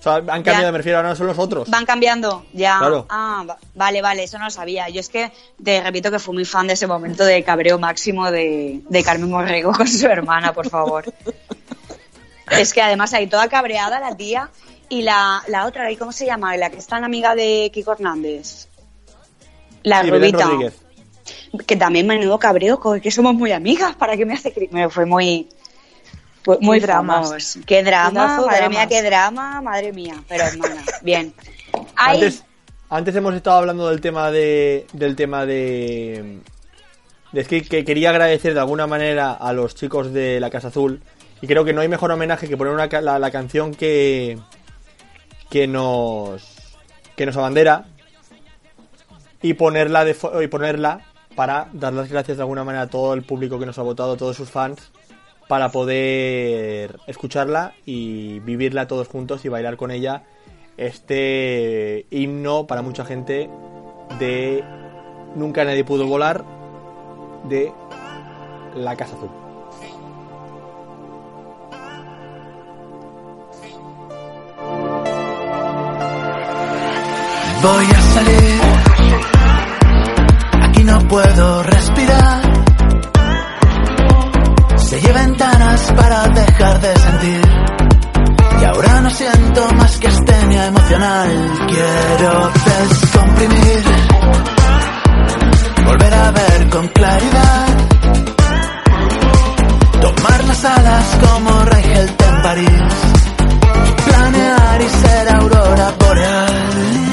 O sea, han cambiado, Ya. me refiero, ahora no son los otros. Van cambiando, ya. Claro. Ah, va- vale, vale, eso no lo sabía. Yo es que te repito que fui muy fan de ese momento de cabreo máximo de, de Carmen Morrego [LAUGHS] con su hermana, por favor. es que además ahí toda cabreada la tía y la, la otra, ¿y ¿cómo se llama? La que es tan amiga de Kiko Hernández. La Sí, rubita. Que también menudo cabreo, que somos muy amigas, ¿para qué me hace Me fue muy... fue muy dramas. Qué drama, madre dramas. mía, qué drama, madre mía. Pero hermana, [LAUGHS] bien. Ay, Antes, antes hemos estado hablando del tema de. del tema de. de es que, que quería agradecer de alguna manera a los chicos de la Casa Azul. Y creo que no hay mejor homenaje que poner una, la, la canción que. que nos. que nos abandera. Y ponerla de fo- y ponerla para dar las gracias de alguna manera a todo el público que nos ha votado, a todos sus fans, para poder escucharla y vivirla todos juntos y bailar con ella este himno para mucha gente de Nunca nadie pudo volar de la Casa Azul. Voy a salir. Aquí no puedo respirar. Sellé ventanas para dejar de sentir. Y ahora no siento más que astenia emocional. Quiero descomprimir. Volver a ver con claridad. Tomar las alas como Reichelt en París. Planear y ser aurora boreal.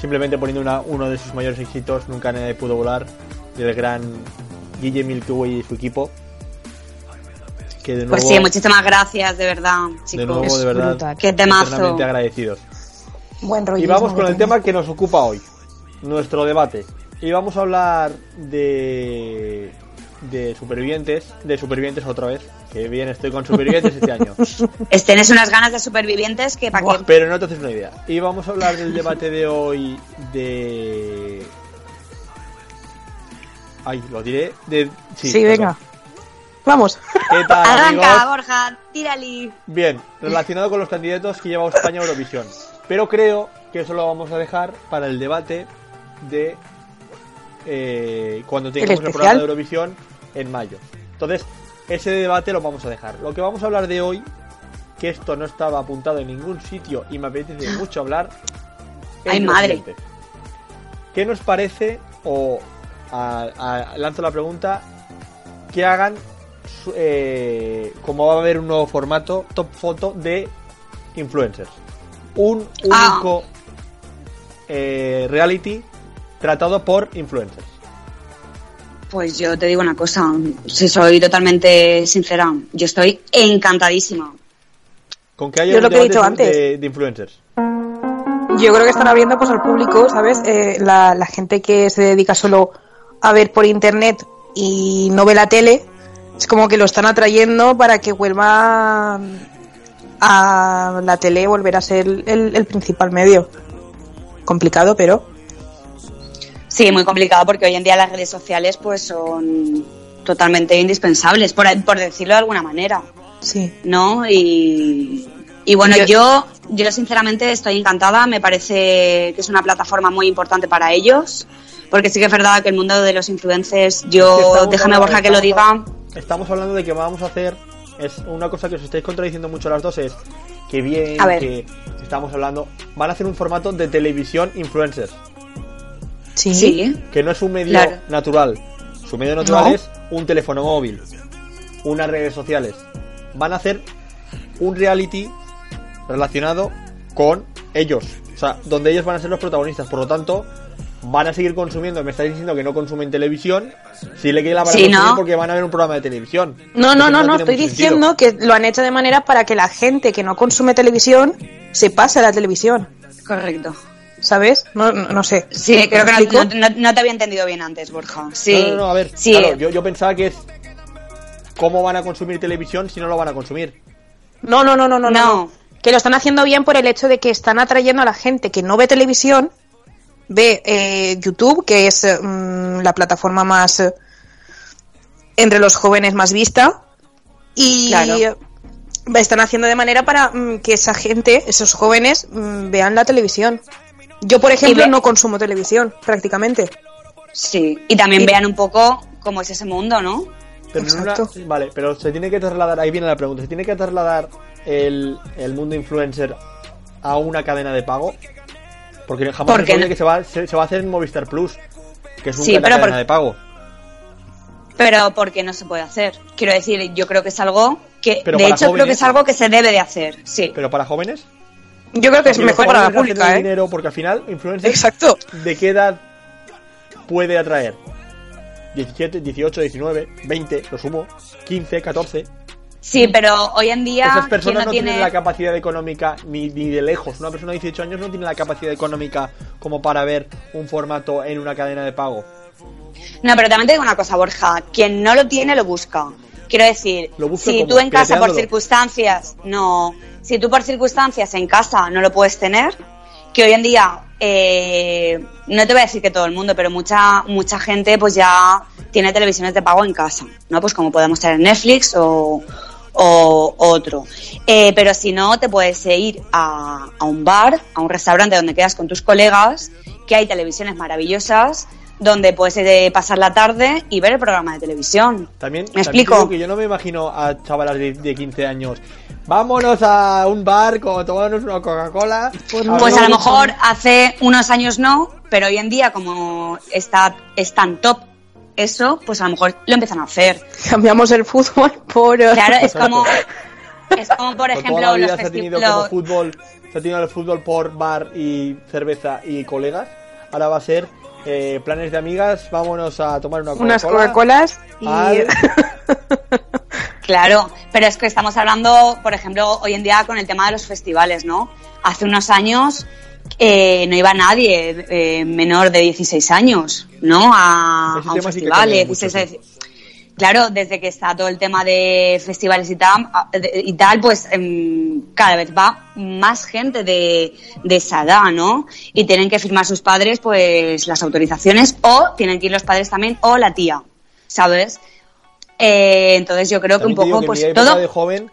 Simplemente poniendo una- uno de sus mayores éxitos, Nunca nadie pudo volar, del gran Guille Milky y su equipo. Que de nuevo, Pues sí, muchísimas gracias, de verdad, de chicos. nuevo, de verdad. Qué temazo. eternamente agradecidos. Buen rollo. Y vamos con el tema que nos ocupa hoy, nuestro debate. Y vamos a hablar de de supervivientes, de supervivientes otra vez. Que bien estoy con supervivientes este año. [LAUGHS] Es- Tienes unas ganas de supervivientes que para qué. Pero no te haces una idea. Y vamos a hablar del debate de hoy de... Ay, lo diré de... Sí, venga. Vamos. ¿Qué tal, [LAUGHS] Arranca, amigos? Borja, tírali. Bien, relacionado con los candidatos que lleva España a Eurovisión. Pero creo que eso lo vamos a dejar para el debate de eh, cuando tengamos el, programa de Eurovisión en mayo. Entonces, ese debate lo vamos a dejar. Lo que vamos a hablar de hoy, que esto no estaba apuntado en ningún sitio y me apetece [LAUGHS] mucho hablar. es Ay, madre. siguiente. ¿Qué nos parece, o a- a- lanzo la pregunta, que hagan, eh, como va a haber un nuevo formato, top foto de influencers? Un Ah. único eh, reality tratado por influencers. Pues yo te digo una cosa, si soy totalmente sincera, yo estoy encantadísima. Con que haya Yo un lo que he debate dicho de- antes. de- de influencers. Yo creo que están abriendo pues al público, ¿sabes? Eh, la, la gente que se dedica solo a ver por internet y no ve la tele, es como que lo están atrayendo para que vuelva a la tele volver a ser el, el principal medio. Complicado, pero Sí, muy complicado porque hoy en día las redes sociales pues son totalmente indispensables, por, por decirlo de alguna manera, sí. ¿no? Y, y bueno, Yo- yo, yo sinceramente estoy encantada, me parece que es una plataforma muy importante para ellos, porque sí que es verdad que el mundo de los influencers, yo, déjame Borja que lo diga, estamos- hablando de que vamos a hacer. Es una cosa que os estáis contradiciendo mucho las dos: es que bien, que estamos hablando. Van a hacer un formato de televisión influencers, Sí. sí, que no es un medio Claro. natural. Su medio natural No. es un teléfono móvil, unas redes sociales. Van a hacer un reality relacionado con ellos. O sea, donde ellos van a ser los protagonistas. Por lo tanto, van a seguir consumiendo. Me estáis diciendo que no consumen televisión. Si le queda para Sí, consumir ¿no? porque van a ver un programa de televisión. No, no, no, no, estoy diciendo que lo han hecho de manera para que la gente que no consume televisión se pase a la televisión, correcto. ¿Sabes? No, no, no sé. Sí, creo que ¿Me no, te había entendido bien antes, Borja. Sí, No, no, no, a ver. sí. Claro, yo, yo pensaba que es. ¿Cómo van a consumir televisión si no lo van a consumir? No, no, no, no, no, no. Que lo están haciendo bien por el hecho de que están atrayendo a la gente que no ve televisión, ve eh, YouTube, que es mm, la plataforma más eh, entre los jóvenes más vista, y Claro. están haciendo de manera para mm, que esa gente, esos jóvenes, mm, vean la televisión. Yo, por ejemplo, ve- no consumo televisión, prácticamente. Sí, y también Y- vean un poco cómo es ese mundo, ¿no? Pero en una- Exacto. vale, pero se tiene que trasladar, ahí viene la pregunta, ¿se tiene que trasladar el, el mundo influencer a una cadena de pago? Porque jamás ¿Por se no? que se va, se, se va a hacer en Movistar Plus, que es una Sí, cadena por- de pago. Pero porque no se puede hacer. Quiero decir, yo creo que es algo que, Pero de hecho, creo que es algo que se debe de hacer. Sí. Pero para jóvenes, Yo creo que es mejor para la pública, el ¿eh? dinero porque al final, influencer, Exacto. ¿de qué edad puede atraer? 17, 18, 19, 20, lo sumo, 15, 14. Sí, pero hoy en día Esas personas no no tienen tiene la capacidad económica ni, ni de lejos. Una persona de 18 años no tiene la capacidad económica como para ver un formato en una cadena de pago. No, pero también te digo una cosa, Borja. Quien no lo tiene, lo busca. Quiero decir, si tú en casa por circunstancias, no. Si tú por circunstancias en casa no lo puedes tener, que hoy en día, eh, no te voy a decir que todo el mundo, pero mucha mucha gente pues ya tiene televisiones de pago en casa, ¿no? Pues como podemos tener Netflix o, o otro. Eh, pero si no, te puedes ir a, a un bar, a un restaurante donde quedas con tus colegas, que hay televisiones maravillosas, donde puedes eh, pasar la tarde y ver el programa de televisión. También, ¿Me explico? que yo no me imagino a chavalas de, de 15 años. Vámonos a un bar, como tomarnos una Coca-Cola. Pues a lo mejor hace unos años no, pero hoy en día como está es tan top eso, pues a lo mejor lo empiezan a hacer. Cambiamos el fútbol por... Claro, es como es como por Por toda ejemplo la vida los se ha tenido como festivales fútbol, se ha tenido el fútbol por bar y cerveza y colegas. Ahora va a ser eh, planes de amigas, vámonos a tomar una Coca-Cola. unas Coca-Colas y... al- [LAUGHS] Claro, pero es que estamos hablando, por ejemplo, hoy en día con el tema de los festivales, ¿no? Hace unos años eh, no iba nadie eh, menor de 16 años, ¿no? A, a un festival. cambia eh, mucho, 16, sí. Claro, desde que está todo el tema de festivales y tal, a- de- y tal pues em, cada vez va más gente de, de esa edad, ¿no? Y tienen que firmar sus padres pues las autorizaciones o tienen que ir los padres también o la tía, ¿sabes? Eh, entonces yo creo que un poco que en pues mi época todo... de joven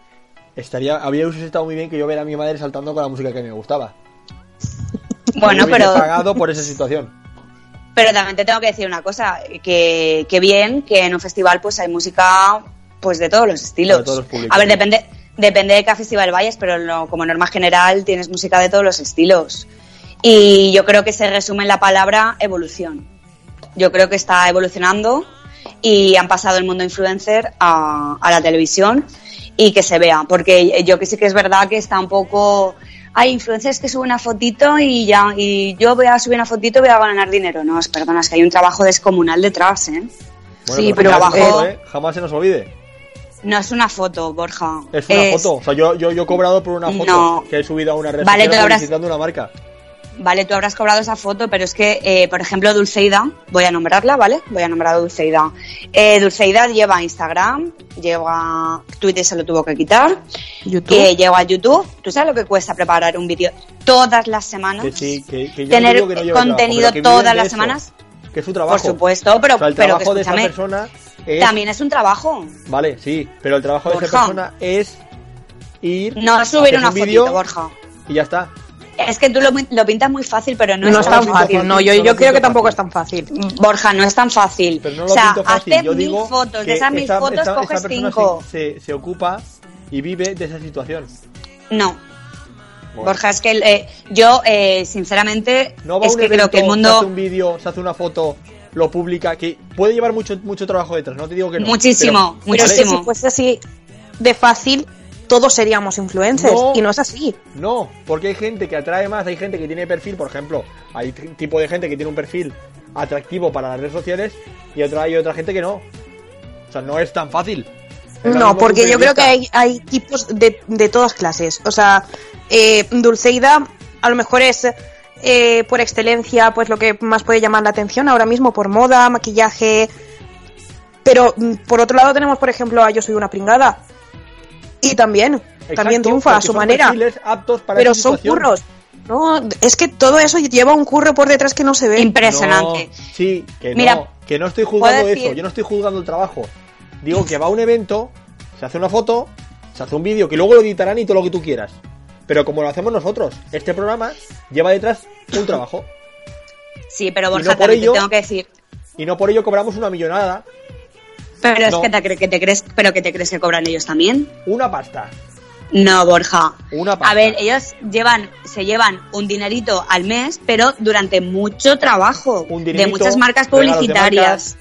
estaría, habría estado muy bien que yo viera a mi madre saltando con la música que me gustaba. Bueno, pero, pagado por esa situación. Pero también te tengo que decir una cosa, que, que bien que en un festival pues hay música pues de todos los estilos. Para todos los públicos. A ver, depende, depende de qué festival vayas, pero lo- como norma general tienes música de todos los estilos. Y yo creo que se resume en la palabra evolución. Yo creo que está evolucionando y han pasado el mundo influencer a, a la televisión y que se vea, porque yo que sí que es verdad que está un poco hay influencers que suben una fotito y ya y yo voy a subir una fotito y voy a ganar dinero. No, es- perdona, es que hay un trabajo descomunal detrás, ¿eh? Bueno, sí, pero jamás, abajo ¿eh? jamás se nos olvide. no es una foto, Borja. Es una foto. O sea, yo, yo, yo he cobrado por una foto No. que he subido a una red Vale, social habrás- una marca. Vale, tú habrás cobrado esa foto, pero es que, eh, por ejemplo, Dulceida, voy a nombrarla, ¿vale? Voy a nombrar a Dulceida. Eh, Dulceida lleva Instagram, lleva Twitter, se lo tuvo que quitar, YouTube. eh, lleva YouTube. ¿Tú sabes lo que cuesta preparar un vídeo todas las semanas? Que sí, que, que yo Tener no digo que no lleve contenido trabajo, pero que todas las eso, semanas. Que es su trabajo. Por supuesto, pero, O sea, el pero que trabajo de esa persona es... también es un trabajo. Vale, sí, pero el trabajo de esa persona es ir... No subir hacer una un fotito, Borja. Y ya está. Es que tú lo, lo pintas muy fácil, pero no, No, es tan fácil. fácil, no, yo, no yo creo que tampoco fácil. es tan fácil. Borja, no es tan fácil. Pero no lo o sea, pinto fácil. hace Yo mil fotos, que de esas mil esa- fotos esa- esa coges persona cinco. Se, se, se ocupa y vive de esa situación. No. Bueno. Borja, es que eh, yo, eh, sinceramente, No va es un que creo que el evento, Se hace un mundo. vídeo, se hace una foto, lo publica, que puede llevar mucho mucho trabajo detrás, no te digo que no. Muchísimo, pero- Pero muchísimo. si fuese así de fácil, todos seríamos influencers. No. Y no es así. No, porque hay gente que atrae más, hay gente que tiene perfil, por ejemplo, hay tipo de gente que tiene un perfil atractivo para las redes sociales y otra hay otra gente que no. O sea, no es tan fácil. Es No, porque yo creo que hay, hay tipos de, de todas clases. O sea, eh, Dulceida a lo mejor es eh, por excelencia pues lo que más puede llamar la atención ahora mismo por moda, maquillaje. Pero mm, por otro lado tenemos, por ejemplo, a Yo Soy una pringada. Y también, Exacto, también triunfa a su manera. perfiles aptos para Pero son curros. No, es que todo eso lleva un curro por detrás que no se ve. Impresionante. No, sí, que Mira, no, que no estoy juzgando decir- eso, yo no estoy juzgando el trabajo. Digo que va a un evento, se hace una foto, se hace un vídeo, que luego lo editarán y todo lo que tú quieras. Pero como lo hacemos nosotros, este programa lleva detrás un trabajo. Sí, pero Borja, no por también ello- te tengo que decir. Y no por ello cobramos una millonada, Pero es que te, cre- que te crees, pero que te crees que cobran ellos también. una pasta. No, Borja. Una pasta. A ver, ellos llevan, se llevan un dinerito al mes, pero durante mucho trabajo Un de dinerito, muchas marcas de publicitarias. marcas,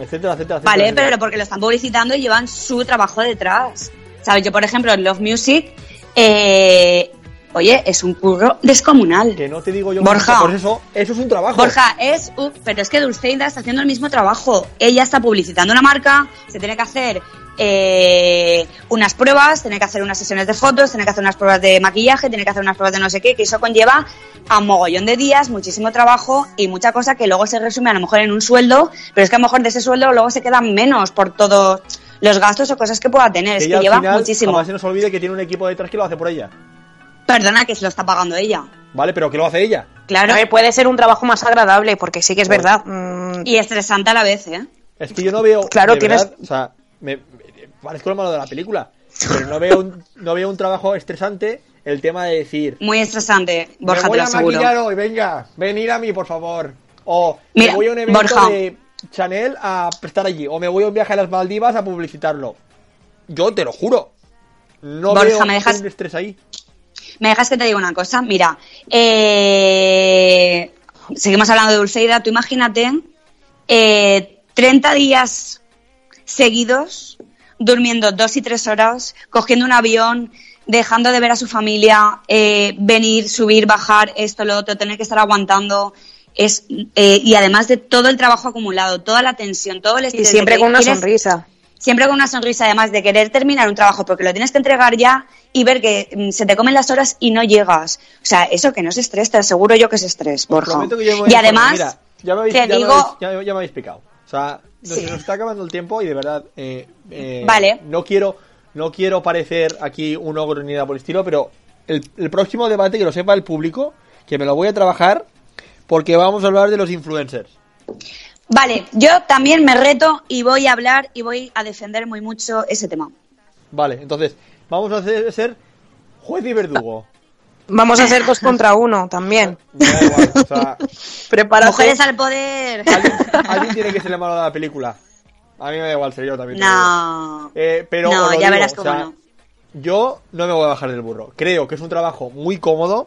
etcétera, etcétera, etcétera, Vale, etcétera. pero porque lo están publicitando y llevan su trabajo detrás. ¿Sabes? Yo, por ejemplo, en Love Music, eh, oye, es un curro descomunal. Que no te digo yo Borja. por eso, eso es un trabajo. Borja, es un- pero es que Dulceida está haciendo el mismo trabajo. Ella está publicitando una marca, se tiene que hacer eh, unas pruebas, tener que hacer unas sesiones de fotos, tener que hacer unas pruebas de maquillaje, tener que hacer unas pruebas de no sé qué, que eso conlleva a mogollón de días, muchísimo trabajo y mucha cosa que luego se resume a lo mejor en un sueldo, pero es que a lo mejor de ese sueldo luego se quedan menos por todos los gastos o cosas que pueda tener. Es que lleva final, muchísimo. Jamás se nos olvide que tiene un equipo detrás que lo hace por ella. Perdona que se lo está pagando ella. ¿Vale? Pero que lo hace ella. Claro. A ver, puede ser un trabajo más agradable, porque sí que es verdad. mm, Y estresante a la vez, ¿eh? Es que yo no veo. Claro, de tienes- verdad, o sea, me, me- parezco lo malo de la película. Pero no veo un, no veo un trabajo estresante el tema de decir. Muy estresante, Borja, me voy te lo a aseguro. maquillar hoy, venga, venir a mí, por favor. O Mira, me voy a un evento Borja. de Chanel a prestar allí. O me voy a un viaje a las Maldivas a publicitarlo. Yo te lo juro. No Borja, veo ¿me dejas? un estrés ahí. ¿Me dejas que te diga una cosa? Mira, eh, seguimos hablando de Dulceida. Tú imagínate eh, 30 días seguidos durmiendo dos y tres horas, cogiendo un avión, dejando de ver a su familia, eh, venir, subir, bajar, esto, lo otro, tener que estar aguantando. Es, eh, y además de todo el trabajo acumulado, toda la tensión, todo el y estrés. de siempre con una quieres- sonrisa. Siempre con una sonrisa, además de querer terminar un trabajo porque lo tienes que entregar ya y ver que mm, se te comen las horas y no llegas. O sea, eso que no es estrés, te aseguro yo que es estrés, Borja. Y además, informar. Mira, ya me habéis, te ya me digo, habéis- ya, ya me habéis picado. O sea, nos, Sí. nos está acabando el tiempo y de verdad. eh, eh, Vale. No quiero, no quiero parecer aquí un ogro ni nada por el estilo, pero el, el próximo debate que lo sepa el público, que me lo voy a trabajar, porque vamos a hablar de los influencers. Vale, yo también me reto y voy a hablar y voy a defender muy mucho ese tema. Vale, entonces, vamos a hacer, ser juez y verdugo. Vamos a hacer dos contra uno también. Me da igual, o sea, [LAUGHS] Prepárate. Mujeres al poder. alguien, alguien tiene que ser el malo de la película. A mí me da igual ser yo también. No. Eh, pero No, ya digo, verás o cómo sea, no. Yo no me voy a bajar del burro. Creo que es un trabajo muy cómodo,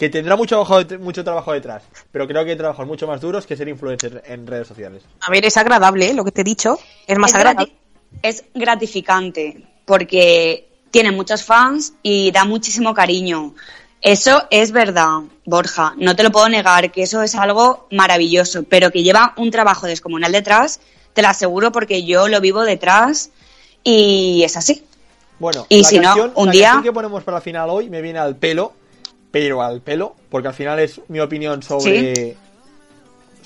que tendrá mucho mucho trabajo detrás, pero creo que hay trabajos mucho más duros que ser influencer en redes sociales. A ver, es agradable ¿eh? lo que te he dicho. Es más es, agradable. grati- es gratificante porque tiene muchos fans y da muchísimo cariño. Eso es verdad, Borja. No te lo puedo negar, que eso es algo maravilloso, pero que lleva un trabajo descomunal detrás, te lo aseguro porque yo lo vivo detrás y es así. Bueno, Y la si no, un la día- canción que ponemos para la final hoy me viene al pelo, pero al pelo, porque al final es mi opinión sobre,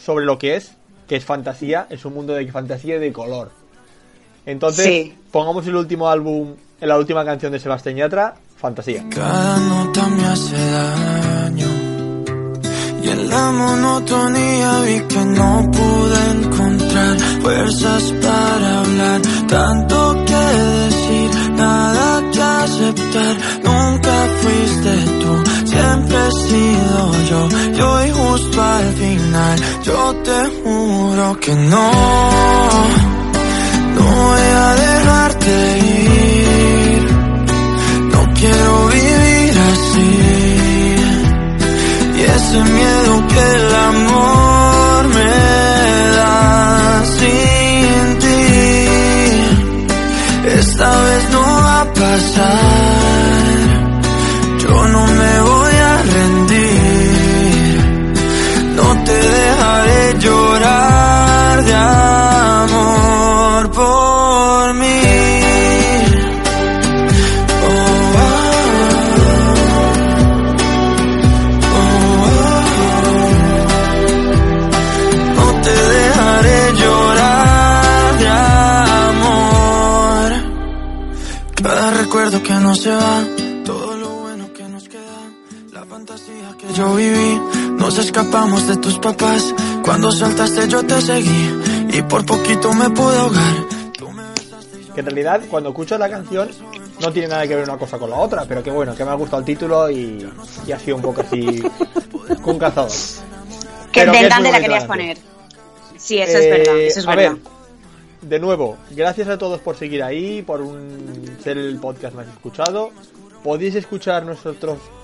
sobre lo que es, que es fantasía, es un mundo de fantasía y de color. Entonces, Sí. pongamos el último álbum, en la última canción de Sebastián Yatra, Fantasía. Cada nota me hace daño y en la monotonía vi que no pude encontrar fuerzas para hablar, tanto que decir, nada que aceptar. Yo. Y hoy justo al final, yo te juro que no, no voy a dejarte ir. No quiero vivir así. Y ese miedo que el amor me da sin ti. Esta vez no va a pasar. Nos escapamos de tus papás. Cuando saltaste yo te seguí y por poquito me pude ahogar. Tú me Que en realidad, cuando escuchas la canción, no tiene nada que ver una cosa con la otra, pero que bueno, que me ha gustado el título y, y ha sido un poco así [LAUGHS] con cazador. Que es encante muy la querías poner. Sí, eso es Eh, verdad, eso es a verdad. ver, de nuevo, gracias a todos por seguir ahí, por un- ser el podcast más escuchado. Podéis escuchar nuestros,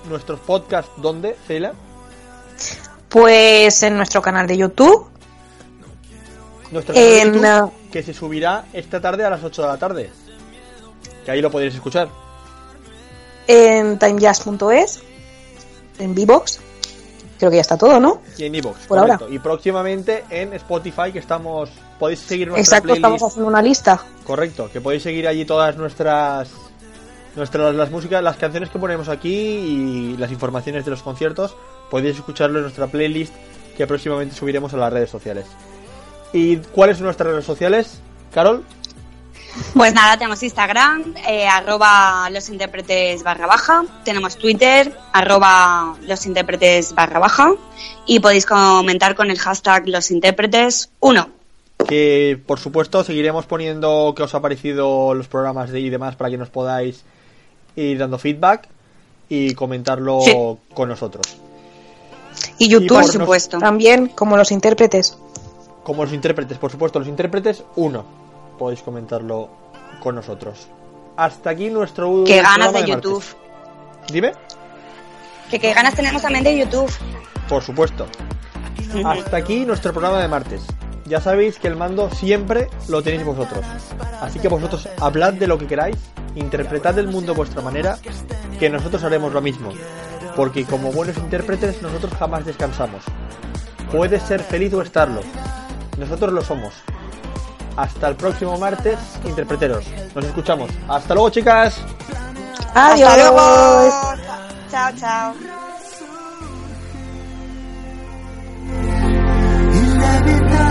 nuestros podcasts, ¿dónde, Ceila? Pues en nuestro canal de YouTube. Nuestro canal de YouTube, uh, que se subirá esta tarde a las 8 de la tarde. Que ahí lo podéis escuchar. En timejazz.es. En Vivox. creo que ya está todo, ¿no? Y en iVoox, Por correcto. Y próximamente en Spotify, que estamos. Podéis seguir nuestra Exacto, playlist. estamos haciendo una lista. Correcto, que podéis seguir allí todas nuestras. Nuestras, las músicas, las canciones que ponemos aquí y las informaciones de los conciertos, podéis escucharlo en nuestra playlist que próximamente subiremos a las redes sociales. ¿Y cuáles son nuestras redes sociales, Carol? Pues nada, tenemos Instagram, eh, arroba los intérpretes barra baja, tenemos Twitter, arroba los intérpretes barra baja, y podéis comentar con el hashtag los intérpretes 1. Que por supuesto seguiremos poniendo qué os ha parecido los programas y demás para que nos podáis ir dando feedback y comentarlo Sí. con nosotros. Y YouTube, por supuesto. También, como los intérpretes. Como los intérpretes, por supuesto, los intérpretes, uno. Podéis comentarlo con nosotros. Hasta aquí nuestro Qué programa ganas de martes. YouTube. Dime, Que qué ganas tenemos también de YouTube. por supuesto. Hasta aquí nuestro programa de martes. Ya sabéis que el mando siempre lo tenéis vosotros. Así que vosotros hablad de lo que queráis, interpretad el mundo a vuestra manera, que nosotros haremos lo mismo. Porque como buenos intérpretes nosotros jamás descansamos. Puedes ser feliz o estarlo. Nosotros lo somos. Hasta el próximo martes, interpreteros. Nos escuchamos. Hasta luego, chicas. Adiós. Hasta luego. Chao, chao. Inevitable